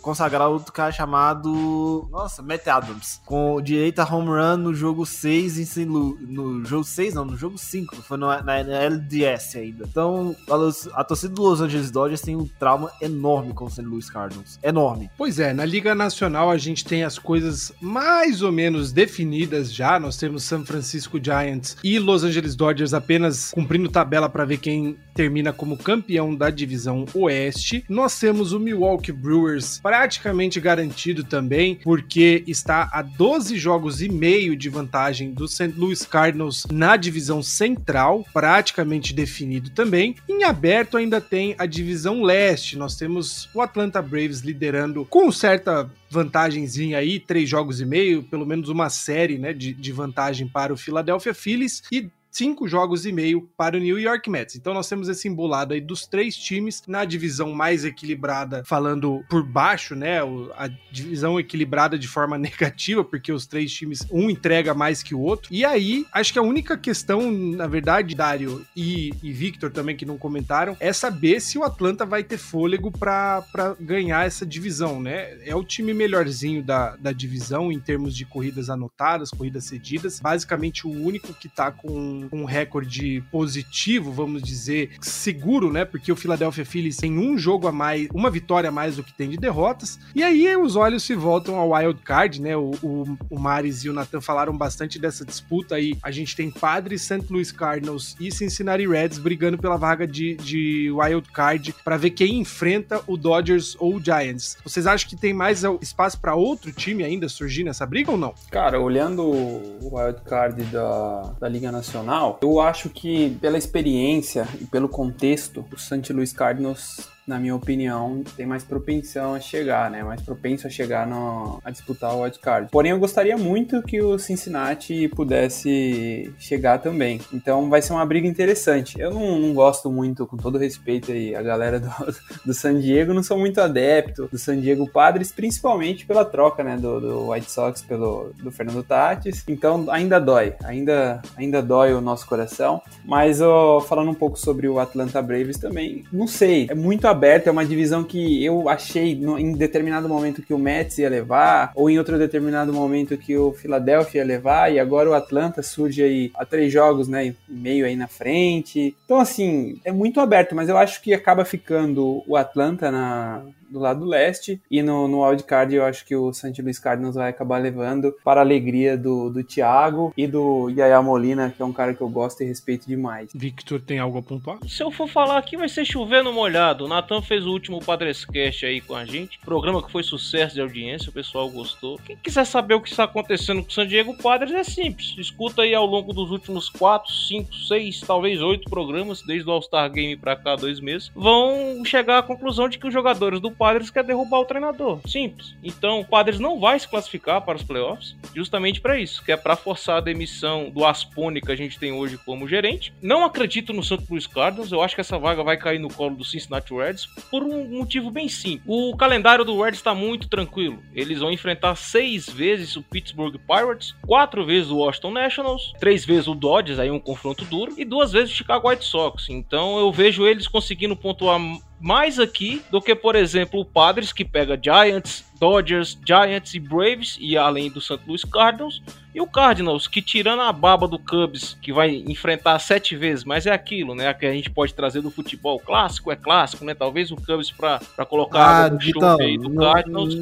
consagraram outro cara chamado. Nossa, Matt Adams. Com direito a home run no jogo 6 em St. No jogo 6, não, no jogo 5. Foi na, na LDS ainda. Então, a, a torcida do Los Angeles Dodgers tem um trauma enorme com o St. Louis Cardinals. Enorme. Pois é, na Liga Nacional a gente tem as coisas mais ou menos definidas já. Nós temos San Francisco Giants e Los Angeles Dodgers apenas cumprindo tabela para ver quem termina como campeão da divisão Oeste. Nós temos o Milwaukee Brewers praticamente garantido também, porque está a 12 jogos e meio de vantagem do St. Louis Cardinals na divisão Central, praticamente definido também. Em aberto ainda tem a divisão Leste. Nós temos o Atlanta Braves liderando com certa vantagemzinha aí, três jogos e meio, pelo menos uma série né, de, de vantagem para o Philadelphia Phillies. E cinco jogos e meio para o New York Mets. Então nós temos esse embolado aí dos três times na divisão mais equilibrada, falando por baixo, né? A divisão equilibrada de forma *laughs* negativa, porque os três times, um entrega mais que o outro. E aí, acho que a única questão, na verdade, Dário e, e Victor também, que não comentaram, é saber se o Atlanta vai ter fôlego para ganhar essa divisão, né? É o time melhorzinho da, da divisão em termos de corridas anotadas, corridas cedidas. Basicamente, o único que tá com um, recorde positivo, vamos dizer, seguro, né? Porque o Philadelphia Phillies tem um jogo a mais, uma vitória a mais do que tem de derrotas. E aí os olhos se voltam ao wild card, né? O, o, o Maris e o Nathan falaram bastante dessa disputa aí. A gente tem Padres, St. Louis Cardinals e Cincinnati Reds brigando pela vaga de, de wild card para ver quem enfrenta o Dodgers ou o Giants. Vocês acham que tem mais espaço para outro time ainda surgir nessa briga ou não? Cara, olhando o wild card da, da Liga Nacional eu acho que pela experiência e pelo contexto, o St. Louis Cardinals na minha opinião, tem mais propensão a chegar, né? Mais propenso a chegar no, a disputar o wildcard. Porém, eu gostaria muito que o Cincinnati pudesse chegar também. Então vai ser uma briga interessante. Eu não, não gosto muito, com todo respeito aí, a galera do, *laughs* do San Diego, não sou muito adepto do San Diego Padres, principalmente pela troca, né? Do, do White Sox pelo do Fernando Tatis. Então ainda dói, ainda, ainda dói o nosso coração. Mas ó, falando um pouco sobre o Atlanta Braves também, não sei, é muito aberto aberto, é uma divisão que eu achei no, em determinado momento que o Mets ia levar, ou em outro determinado momento que o Philadelphia ia levar, e agora o Atlanta surge aí a três jogos, né, meio aí na frente. Então, assim, é muito aberto, mas eu acho que acaba ficando o Atlanta na, do lado leste. E no, no wildcard eu acho que o St. Louis Cardinals vai acabar levando para a alegria do, do Thiago e do Yaya Molina, que é um cara que eu gosto e respeito demais. Victor tem algo a pontuar? Se eu for falar aqui, vai ser chovendo molhado. O Natan fez o último Padrescast aí com a gente. Programa que foi sucesso de audiência, o pessoal gostou. Quem quiser saber o que está acontecendo com o San Diego Padres é simples. Escuta aí ao longo dos últimos 4, 5, 6, talvez 8 programas, desde o All-Star Game pra cá, dois meses, vão chegar à conclusão de que os jogadores do Padres querem derrubar o treinador. Simples. Então, o Padres não vai se classificar para os playoffs, justamente para isso, que é para forçar a demissão do Aspone que a gente tem hoje como gerente. Não acredito no St. Louis Cardinals, eu acho que essa vaga vai cair no colo do Cincinnati Reds por um motivo bem simples. O calendário do Reds está muito tranquilo. Eles vão enfrentar seis vezes o Pittsburgh Pirates, quatro vezes o Washington Nationals, três vezes o Dodgers, aí um confronto duro, e duas vezes o Chicago White Sox. Então eu vejo eles conseguindo pontuar mais aqui do que, por exemplo, o Padres, que pega Giants, Dodgers, Giants e Braves, e além do St. Louis Cardinals. E o Cardinals, que tirando a baba do Cubs, que vai enfrentar sete vezes, mas é aquilo, né? Que a gente pode trazer do futebol clássico, é clássico, né? Talvez o Cubs para colocar Ah, no Vitão, aí do não- Cardinals.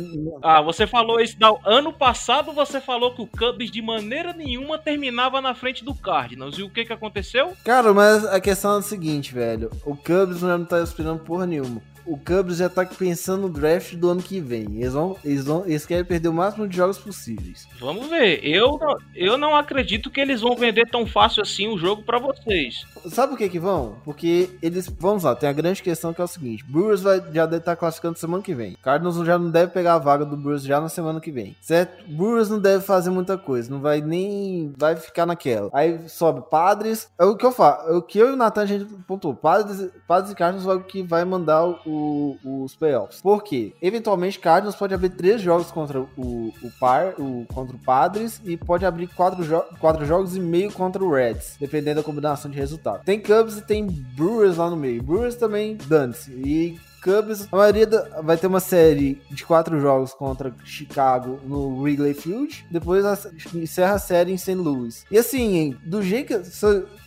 Ah, você falou isso. Não, ano passado você falou que o Cubs de maneira nenhuma terminava na frente do Cardinals. E o que que aconteceu? Cara, mas a questão é a seguinte, velho. O Cubs não tá esperando porra nenhuma. O Cubs já tá pensando no draft do ano que vem. Eles, vão, eles, vão, eles querem perder o máximo de jogos possíveis. Vamos ver. Eu, não- eu não acredito que eles vão vender tão fácil assim o jogo pra vocês. Sabe por que que vão? Porque eles, vamos lá, tem a grande questão que é o seguinte. Brewers vai, já deve estar classificando semana que vem. Cardinals já não deve pegar a vaga do Brewers já na semana que vem. Certo? Brewers não deve fazer muita coisa. Não vai nem... Vai ficar naquela. Aí sobe Padres. É o que eu falo. É o que eu e o Nathan a gente pontuou. Padres, Padres e Cardinals é o que vai mandar o, os playoffs. Por quê? Eventualmente Cardinals pode abrir três jogos contra o, o par, o, contra o Padres e pode abrir quatro, jo quatro jogos e meio contra o Reds, dependendo da combinação de resultado. Tem Cubs e tem Brewers lá no meio. Brewers também dane-se. E Cubs, a maioria da- vai ter uma série de quatro jogos contra Chicago no Wrigley Field, depois a- encerra a série em St. Louis. E assim, do jeito que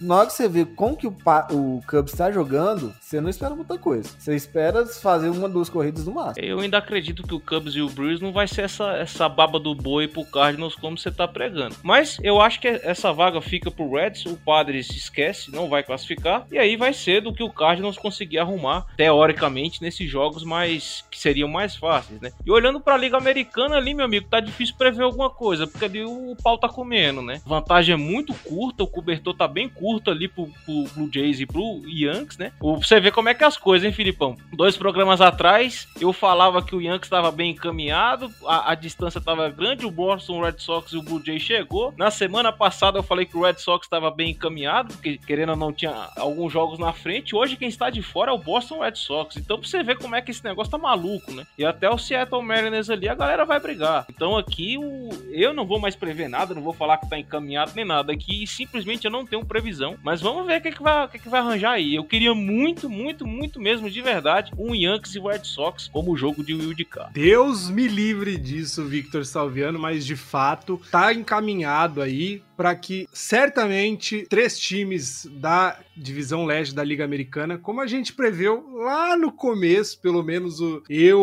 na hora que você vê como que o, Pa- o Cubs está jogando, você não espera muita coisa. Você espera fazer uma, duas corridas no máximo. Eu ainda acredito que o Cubs e o Brewers não vai ser essa, essa baba do boi pro Cardinals como você tá pregando. Mas eu acho que essa vaga fica pro Reds, o Padres esquece, não vai classificar. E aí vai ser do que o Cardinals conseguir arrumar, teoricamente, nesses jogos mais que seriam mais fáceis, né? E olhando pra Liga Americana ali, meu amigo, tá difícil prever alguma coisa, porque ali o pau tá comendo, né? A vantagem é muito curta, o cobertor tá bem curto ali pro, pro Blue Jays e pro Yankees, né? Você vê como é que é as coisas, hein, Filipão? Dois programas atrás, eu falava que o Yankees estava bem encaminhado, a, a distância estava grande, o Boston Red Sox e o Blue Jays chegou. Na semana passada eu falei que o Red Sox estava bem encaminhado, porque querendo ou não tinha alguns jogos na frente. Hoje quem está de fora é o Boston Red Sox. Então pra você como é que esse negócio tá maluco, né? E até o Seattle Mariners ali a galera vai brigar. Então aqui o... eu não vou mais prever nada, não vou falar que tá encaminhado nem nada. Aqui simplesmente eu não tenho previsão. Mas vamos ver o que, que, vai, o que, que vai arranjar aí. Eu queria muito, muito, muito mesmo, de verdade, um Yankees e Red Sox como jogo de Wild Card. Deus me livre disso, Victor Salviano, mas de fato tá encaminhado aí para que certamente três times da divisão leste da Liga Americana, como a gente preveu lá no começo, pelo menos o, eu,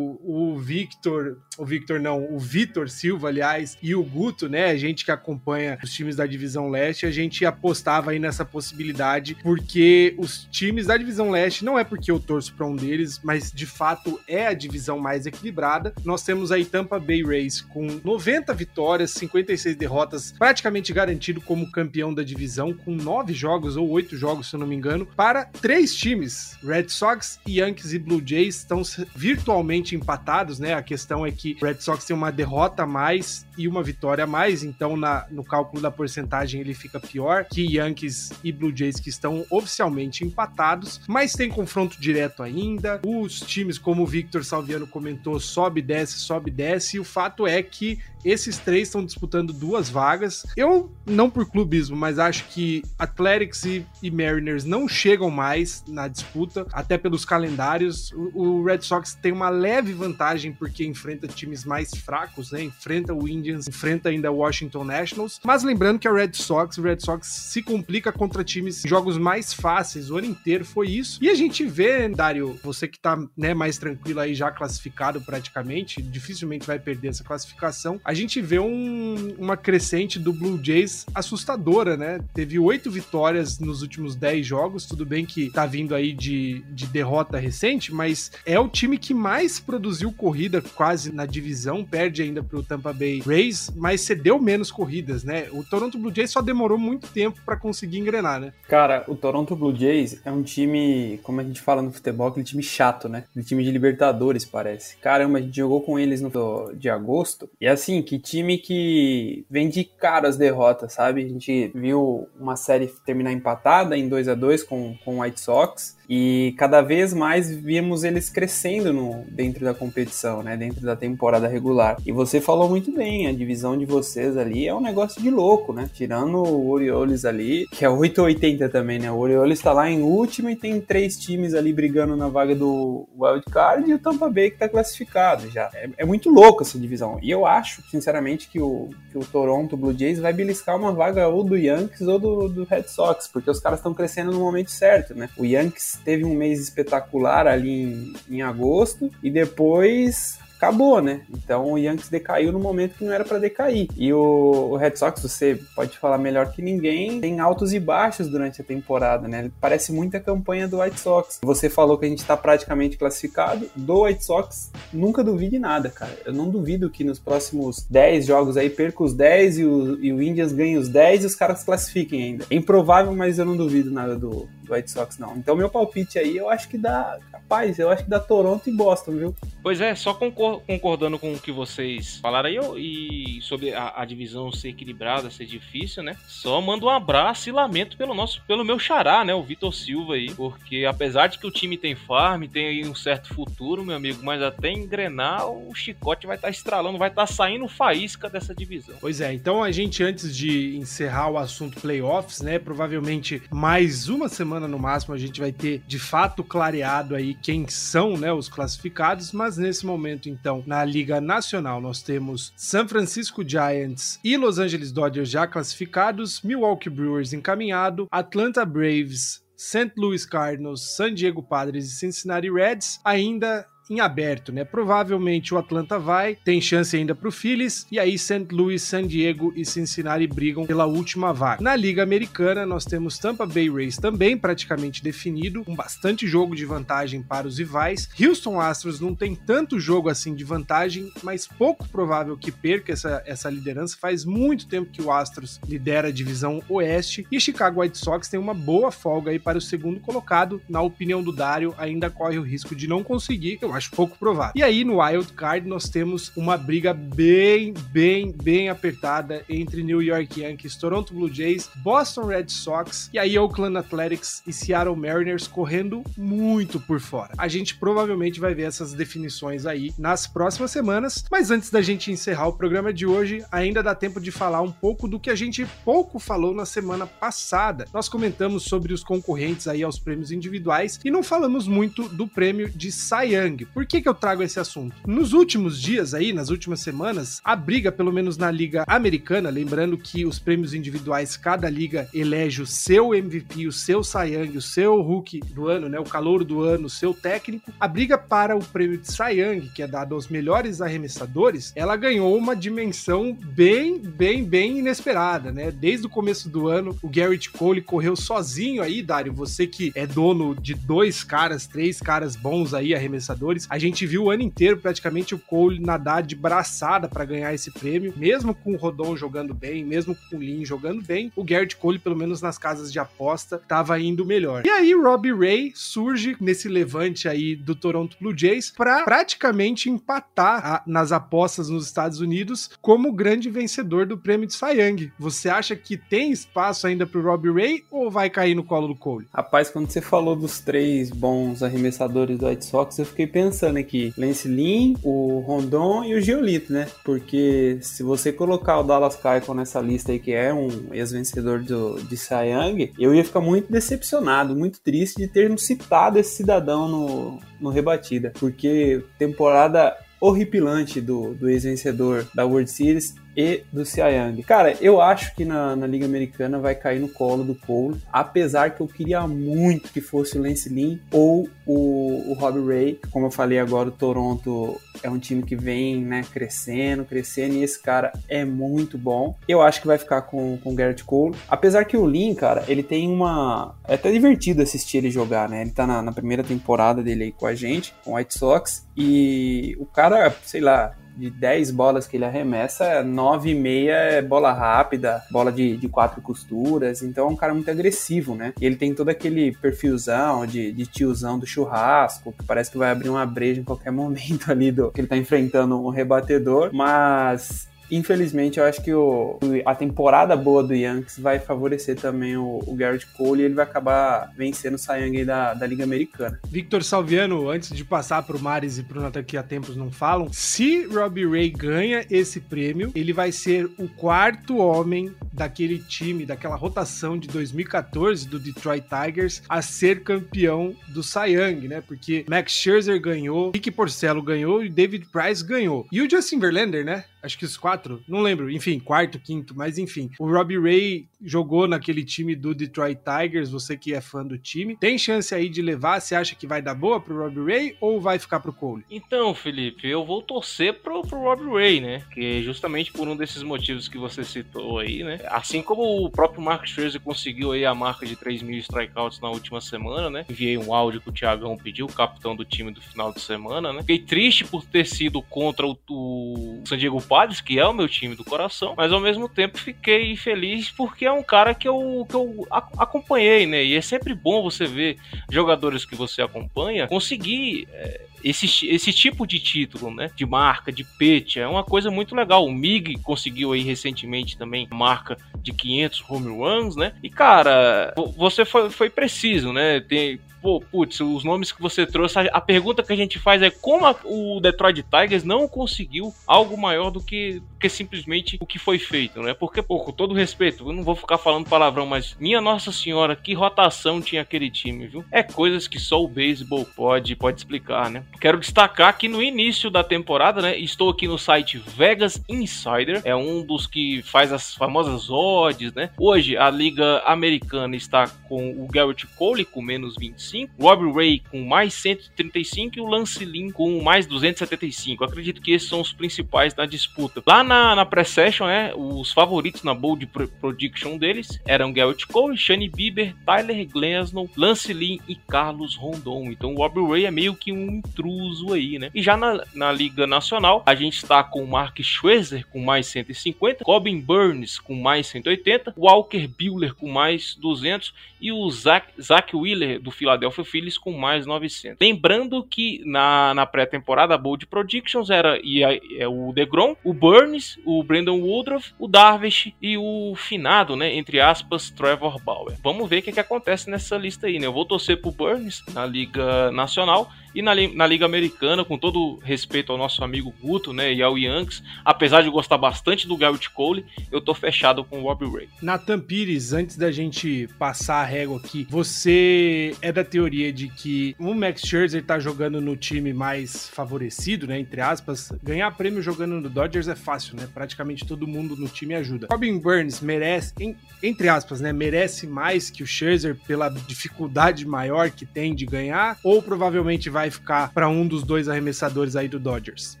o Victor, o Victor não, o Vitor Silva, aliás, e o Guto, né, a gente que acompanha os times da divisão leste, a gente apostava aí nessa possibilidade, porque os times da divisão leste, não é porque eu torço para um deles, mas de fato é a divisão mais equilibrada. Nós temos aí Tampa Bay Rays com 90 vitórias, 56 derrotas, praticamente garantido como campeão da divisão, com nove jogos ou oito jogos, se eu não me engano, para três times. Red Sox, Yankees e Blue Jays estão virtualmente empatados, né? A questão é que Red Sox tem uma derrota a mais e uma vitória a mais, então na, no cálculo da porcentagem ele fica pior que Yankees e Blue Jays que estão oficialmente empatados, mas tem confronto direto ainda. Os times, como o Victor Salviano comentou, sobe, desce, sobe, desce, e o fato é que esses três estão disputando duas vagas. Eu, não por clubismo, mas acho que Athletics e, e Mariners não chegam mais na disputa, até pelos calendários. O, o, Red Sox tem uma leve vantagem porque enfrenta times mais fracos, né? Enfrenta o Indians, enfrenta ainda o Washington Nationals. Mas lembrando que a Red Sox, o Red Sox se complica contra times jogos mais fáceis o ano inteiro, foi isso. E a gente vê, Dário, você que tá né, mais tranquilo aí, já classificado praticamente, dificilmente vai perder essa classificação. A gente vê um, uma crescente do Blue Jays assustadora, né? Teve oito vitórias nos últimos dez jogos, tudo bem que tá vindo aí de, de derrota recente, mas é o time que mais produziu corrida quase na divisão, perde ainda pro Tampa Bay Rays, mas cedeu menos corridas, né? O Toronto Blue Jays só demorou muito tempo para conseguir engrenar, né? Cara, o Toronto Blue Jays é um time, como a gente fala no futebol, aquele time chato, né? Aquele time de Libertadores, parece. Caramba, a gente jogou com eles no de agosto. E assim, que time que vem de cara as derrotas, sabe? A gente viu uma série terminar empatada em 2 a 2 com, com o White Sox. E cada vez mais vimos eles crescendo no, dentro da competição, né? Dentro da temporada regular. E você falou muito bem, a divisão de vocês ali é um negócio de louco, né? Tirando o Orioles ali, que é 880 também, né? O Orioles tá lá em último e tem três times ali brigando na vaga do Wild Card e o Tampa Bay que tá classificado já. É, é muito louco essa divisão. E eu acho, sinceramente, que o, que o Toronto Blue Jays vai beliscar uma vaga ou do Yankees ou do, do Red Sox, porque os caras estão crescendo no momento certo, né? O Yankees teve um mês espetacular ali em, em agosto e depois acabou, né? Então o Yankees decaiu no momento que não era para decair. E o, o, Red Sox, você pode falar melhor que ninguém, tem altos e baixos durante a temporada, né? Parece muito a campanha do White Sox. Você falou que a gente tá praticamente classificado. Do White Sox, nunca duvide nada, cara. Eu não duvido que nos próximos 10 jogos aí perca os 10 e o, e o Indians ganhe os 10 e os caras classifiquem ainda. É improvável, mas eu não duvido nada do, do White Sox, não. Então meu palpite aí, eu acho que dá, rapaz, eu acho que dá Toronto e Boston, viu? Pois é, só concordando com o que vocês falaram aí e sobre a, a, divisão ser equilibrada, ser difícil, né? Só mando um abraço e lamento pelo nosso, pelo meu xará, né? O Vitor Silva aí, porque apesar de que o time tem farm, tem aí um certo futuro, meu amigo, mas até engrenar o chicote vai estar tá estralando, vai estar tá saindo faísca dessa divisão. Pois é, então a gente antes de encerrar o assunto playoffs, né? Provavelmente mais uma semana semana no máximo a gente vai ter de fato clareado aí quem são, né, os classificados, mas nesse momento então, na Liga Nacional nós temos San Francisco Giants e Los Angeles Dodgers já classificados, Milwaukee Brewers encaminhado, Atlanta Braves St. Louis Cardinals, San Diego Padres e Cincinnati Reds ainda em aberto, né? Provavelmente o Atlanta vai, tem chance ainda pro Phillies, e aí St. Louis, San Diego e Cincinnati brigam pela última vaga. Na Liga Americana, nós temos Tampa Bay Rays também praticamente definido, com bastante jogo de vantagem para os rivais. Houston Astros não tem tanto jogo assim de vantagem, mas pouco provável que perca essa, essa liderança. Faz muito tempo que o Astros lidera a divisão Oeste e Chicago White Sox tem uma boa folga aí para o segundo colocado. Na opinião do Dário, ainda corre o risco de não conseguir. Eu acho acho pouco provável. E aí no Wild Card nós temos uma briga bem, bem, bem apertada entre New York Yankees, Toronto Blue Jays, Boston Red Sox e aí Oakland Athletics e Seattle Mariners correndo muito por fora. A gente provavelmente vai ver essas definições aí nas próximas semanas, mas antes da gente encerrar o programa de hoje, ainda dá tempo de falar um pouco do que a gente pouco falou na semana passada. Nós comentamos sobre os concorrentes aí aos prêmios individuais e não falamos muito do prêmio de Cy Young, por que, que eu trago esse assunto? Nos últimos dias aí, nas últimas semanas, a briga, pelo menos na Liga Americana, lembrando que os prêmios individuais, cada liga elege o seu MVP, o seu Cy Young, o seu Hulk do ano, né? O calor do ano, o seu técnico. A briga para o prêmio de Cy Young, que é dado aos melhores arremessadores, ela ganhou uma dimensão bem, bem, bem inesperada, né? Desde o começo do ano, o Garrett Cole correu sozinho aí, Dário. Você que é dono de dois caras, três caras bons aí, arremessadores a gente viu o ano inteiro praticamente o Cole nadar de braçada para ganhar esse prêmio, mesmo com o Rodon jogando bem, mesmo com o Lin jogando bem, o Garrett Cole, pelo menos nas casas de aposta, estava indo melhor. E aí Robbie Ray surge nesse levante aí do Toronto Blue Jays para praticamente empatar a, nas apostas nos Estados Unidos como grande vencedor do prêmio de Young. Você acha que tem espaço ainda para o Robbie Ray ou vai cair no colo do Cole? Rapaz, quando você falou dos três bons arremessadores do White Sox, eu fiquei pensando pensando aqui, Lance Lynn, o Rondon e o Giolito, né? Porque se você colocar o Dallas Keuchel nessa lista aí, que é um ex-vencedor do, de Young, eu ia ficar muito decepcionado, muito triste de termos citado esse cidadão no, no Rebatida, porque temporada horripilante do, do ex-vencedor da World Series e do Cy Young. Cara, eu acho que na, na, Liga Americana vai cair no colo do Cole, apesar que eu queria muito que fosse o Lance Lynn ou o, o Robbie Ray. Como eu falei agora, o Toronto é um time que vem né, crescendo, crescendo, e esse cara é muito bom. Eu acho que vai ficar com, com o Garrett Cole. Apesar que o Lynn, cara, ele tem uma... É até divertido assistir ele jogar, né? Ele tá na, na primeira temporada dele aí com a gente, com o White Sox, e o cara, sei lá, de 10 bolas que ele arremessa, 9 e meia é bola rápida, bola de, de quatro costuras, então é um cara muito agressivo, né? E ele tem todo aquele perfilzão de, de tiozão do churrasco, que parece que vai abrir uma breja em qualquer *laughs* momento ali do que ele tá enfrentando um rebatedor, mas Infelizmente, eu acho que o, a temporada boa do Yankees vai favorecer também o, o Garrett Cole e ele vai acabar vencendo o Sayang da, da Liga Americana. Victor Salviano, antes de passar para o Mares e para o Natan que há tempos não falam, se Robbie Ray ganha esse prêmio, ele vai ser o quarto homem daquele time, daquela rotação de 2014 do Detroit Tigers a ser campeão do Cy Young, né? Porque Max Scherzer ganhou, Rick Porcello ganhou e David Price ganhou. E o Justin Verlander, né? Acho que os quatro, não lembro, enfim, quarto, quinto, mas enfim. O Robbie Ray jogou naquele time do Detroit Tigers, você que é fã do time. Tem chance aí de levar? Você acha que vai dar boa pro Robbie Ray ou vai ficar pro Cole? Então, Felipe, eu vou torcer pro, pro Robbie Ray, né? Que justamente por um desses motivos que você citou aí, né? Assim como o próprio Mark Scherzer conseguiu aí a marca de 3 mil strikeouts na última semana, né? Enviei um áudio que o Thiagão pediu, o capitão do time do final de semana, né? Fiquei triste por ter sido contra o, o San Diego Padres, que é o meu time do coração, mas ao mesmo tempo fiquei feliz porque é um cara que eu, que eu acompanhei, né? E é sempre bom você ver jogadores que você acompanha conseguir. É, esse, esse tipo de título, né? De marca, de pet, é uma coisa muito legal. O Mig conseguiu aí recentemente também marca de 500 home runs, né? E cara, você foi, foi preciso, né? Tem, pô, putz, os nomes que você trouxe, a pergunta que a gente faz é como a, o Detroit Tigers não conseguiu algo maior do que, que simplesmente o que foi feito, né? Porque, pô, com todo respeito, eu não vou ficar falando palavrão, mas minha Nossa Senhora, que rotação tinha aquele time, viu? É coisas que só o beisebol pode, pode explicar, né? Quero destacar que no início da temporada, né, estou aqui no site Vegas Insider, é um dos que faz as famosas odds, né? Hoje a liga americana está com o Garrett Cole com menos 25 135, Robbie Ray com mais 135 e o Lance Lynn com mais 275. acredito que esses são os principais da disputa. Lá na, na pré-session, é, os favoritos na bold prediction deles eram Garrett Cole, Shane Bieber, Tyler Glasnow, Lance Lynn e Carlos Rondon. Então o Robbie Ray é meio que um intruso aí, né? E já na, na Liga Nacional, a gente está com o Mark Schwezer com mais 150, Robin Burns com mais 180, Walker Buehler com mais 200 e o Zach, Zach Wheeler do Philadelphia Philadelphia Phillies com mais 900. Lembrando que na, na pré-temporada a Bold Predictions era e a, é o DeGrom, o Burns, o Brandon Woodruff, o Darvish e o finado, né, entre aspas, Trevor Bauer. Vamos ver o que, que acontece nessa lista aí, né? Eu vou torcer pro Burns na Liga Nacional e na, na Liga Americana, com todo respeito ao nosso amigo Guto, né, e ao Yankees, apesar de gostar bastante do Garrett Cole, eu tô fechado com o Robbie Ray. Nathan Pires, antes da gente passar a régua aqui, você é da teoria de que o Max Scherzer tá jogando no time mais favorecido, né, entre aspas, ganhar prêmio jogando no Dodgers é fácil, né, praticamente todo mundo no time ajuda. Robin Burns merece, entre aspas, né, merece mais que o Scherzer pela dificuldade maior que tem de ganhar, ou provavelmente vai vai ficar para um dos dois arremessadores aí do Dodgers?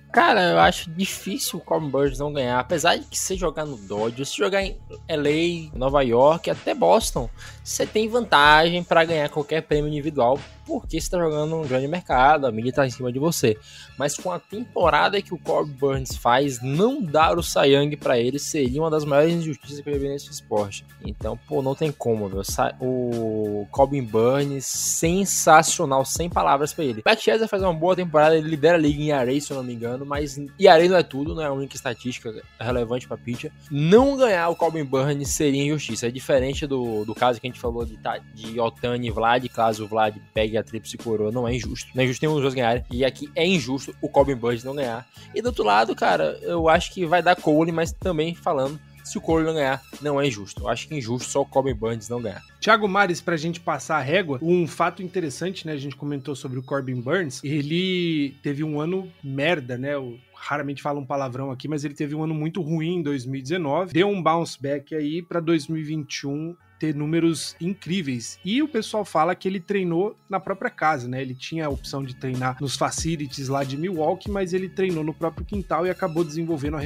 Cara, eu acho difícil o Corbin Burns não ganhar. Apesar de que você jogar no Dodgers, se jogar em LA, Nova York, até Boston, você tem vantagem para ganhar qualquer prêmio individual, porque você tá jogando um grande mercado, a mídia tá em cima de você. Mas com a temporada que o Corbin Burns faz, não dar o Cy Young pra ele seria uma das maiores injustiças que eu vi nesse esporte. Então, pô, não tem como, viu? O Corbin Burns, sensacional, sem palavras para ele. Matt Scherzer faz uma boa temporada, ele lidera a liga em array, se eu não me engano, mas ERA não é tudo, não é a única estatística relevante para pitcher. Não ganhar o Corbin Burns seria injustiça. É diferente do, do caso que a gente falou de, de Otani e Vlad, caso o Vlad pegue a tríplice coroa, não é injusto. Não é injusto nenhum dos dois ganharem. E aqui é injusto o Corbin Burns não ganhar. E do outro lado, cara, eu acho que vai dar Cole, mas também falando se o Cole não ganhar, não é injusto. Eu acho que é injusto só o Corbin Burns não ganhar. Thiago Mares, pra gente passar a régua, um fato interessante, né? A gente comentou sobre o Corbin Burns. Ele teve um ano merda, né? Eu raramente falo um palavrão aqui, mas ele teve um ano muito ruim em 2019. Deu um bounce back aí pra 2021 ter números incríveis. E o pessoal fala que ele treinou na própria casa, né? Ele tinha a opção de treinar nos facilities lá de Milwaukee, mas ele treinou no próprio quintal e acabou desenvolvendo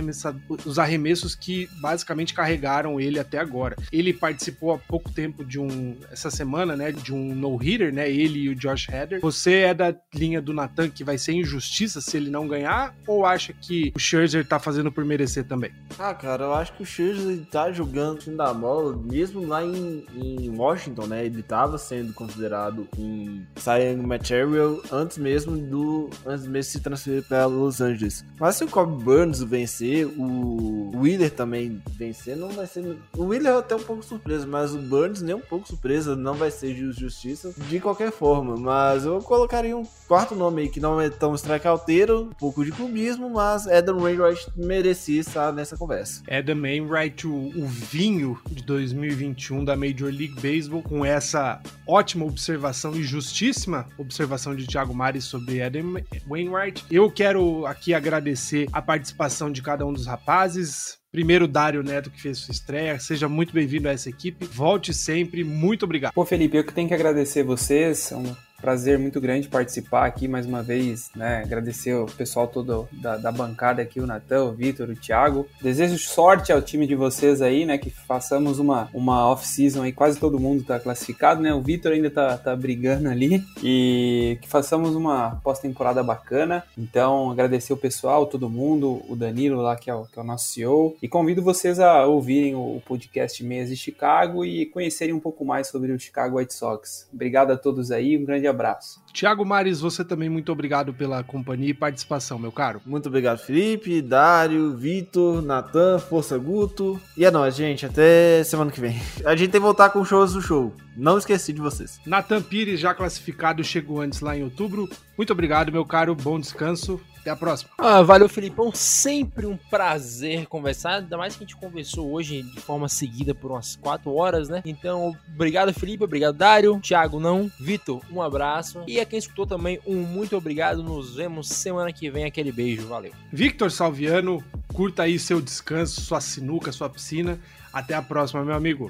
os arremessos que basicamente carregaram ele até agora. Ele participou há pouco tempo de um essa semana, né, de um no-hitter, né? Ele e o Josh Hader. Você é da linha do Nathan que vai ser injustiça se ele não ganhar ou acha que o Scherzer tá fazendo por merecer também? Ah, cara, eu acho que o Scherzer tá jogando o time da bola, mesmo lá em em, Washington, né? Ele estava sendo considerado um Cy Material antes mesmo do antes mesmo de se transferir para Los Angeles. Mas se o Cobb Burns vencer, o Wheeler também vencer, não vai ser. O Wheeler é até um pouco surpresa, mas o Burns nem um pouco surpresa, não vai ser justiça de qualquer forma. Mas eu colocaria um quarto nome aí que não é tão strikeouteiro, um pouco de clubismo, mas Adam Wainwright merecia estar nessa conversa. Adam Wainwright, o, o vinho de 2021 da Major League Baseball com essa ótima observação e justíssima observação de Thiago Mares sobre Adam Wainwright. Eu quero aqui agradecer a participação de cada um dos rapazes, Primeiro, Dário Neto, que fez sua estreia. Seja muito bem-vindo a essa equipe. Volte sempre. Muito obrigado. Pô, Felipe, eu que tenho que agradecer vocês. É um prazer muito grande participar aqui mais uma vez, né? Agradecer o pessoal todo da, da bancada aqui, o Natan, o Vitor, o Thiago. Desejo sorte ao time de vocês aí, né? Que façamos uma, uma off-season aí, quase todo mundo tá classificado, né? O Vitor ainda tá, tá brigando ali. E que façamos uma pós-temporada bacana. Então, agradecer o pessoal, todo mundo, o Danilo lá, que é o, que é o nosso CEO. E convido vocês a ouvirem o podcast Meias de Chicago e conhecerem um pouco mais sobre o Chicago White Sox. Obrigado a todos aí, um grande abraço abraço. Tiago Mares, você também muito obrigado pela companhia e participação, meu caro. Muito obrigado, Felipe, Dário, Vitor, Natan, Força Guto. E é nóis, gente. Até semana que vem. *laughs* A gente tem que voltar com shows do show. Não esqueci de vocês. Natan Pires, já classificado, chegou antes lá em outubro. Muito obrigado, meu caro. Bom descanso. Até a próxima. Ah, valeu, Felipão. Sempre um prazer conversar. Ainda mais que a gente conversou hoje de forma seguida por umas 4 horas, né? Então, obrigado, Felipe. Obrigado, Dário. Thiago, não. Vitor, um abraço. E a quem escutou também, um muito obrigado. Nos vemos semana que vem. Aquele beijo. Valeu. Victor Salviano, curta aí seu descanso, sua sinuca, sua piscina. Até a próxima, meu amigo.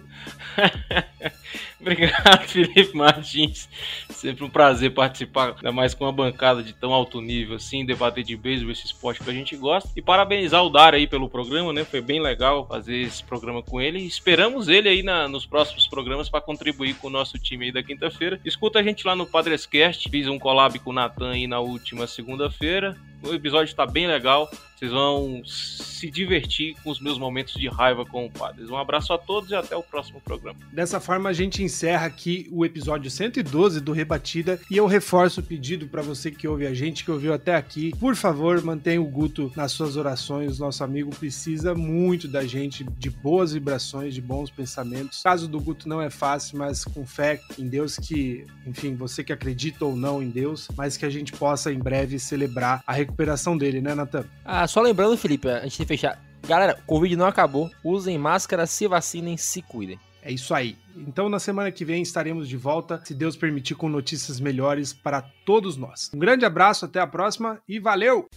*laughs* Obrigado, Felipe Martins. Sempre um prazer participar, ainda mais com uma bancada de tão alto nível assim, debater de beisebol, esse esporte que a gente gosta. E parabenizar o Dar aí pelo programa, né? Foi bem legal fazer esse programa com ele. Esperamos ele aí na, nos próximos programas para contribuir com o nosso time aí da quinta-feira. Escuta a gente lá no Padrescast. Fiz um collab com o Natan aí na última segunda-feira. O episódio está bem legal. Vocês vão se divertir com os meus momentos de raiva com o Padres. Um abraço a todos e até o próximo programa. Dessa forma, a gente encerra aqui o episódio 112 do Rebatida e eu reforço o pedido para você que ouve a gente, que ouviu até aqui. Por favor, mantenha o Guto nas suas orações. Nosso amigo precisa muito da gente, de boas vibrações, de bons pensamentos. O caso do Guto não é fácil, mas com fé em Deus que, enfim, você que acredita ou não em Deus, mas que a gente possa em breve celebrar a recuperação dele, né, Natan? Só lembrando, Felipe, antes de fechar, galera, Covid não acabou. Usem máscara, se vacinem, se cuidem. É isso aí. Então, na semana que vem estaremos de volta, se Deus permitir, com notícias melhores para todos nós. Um grande abraço, até a próxima e valeu!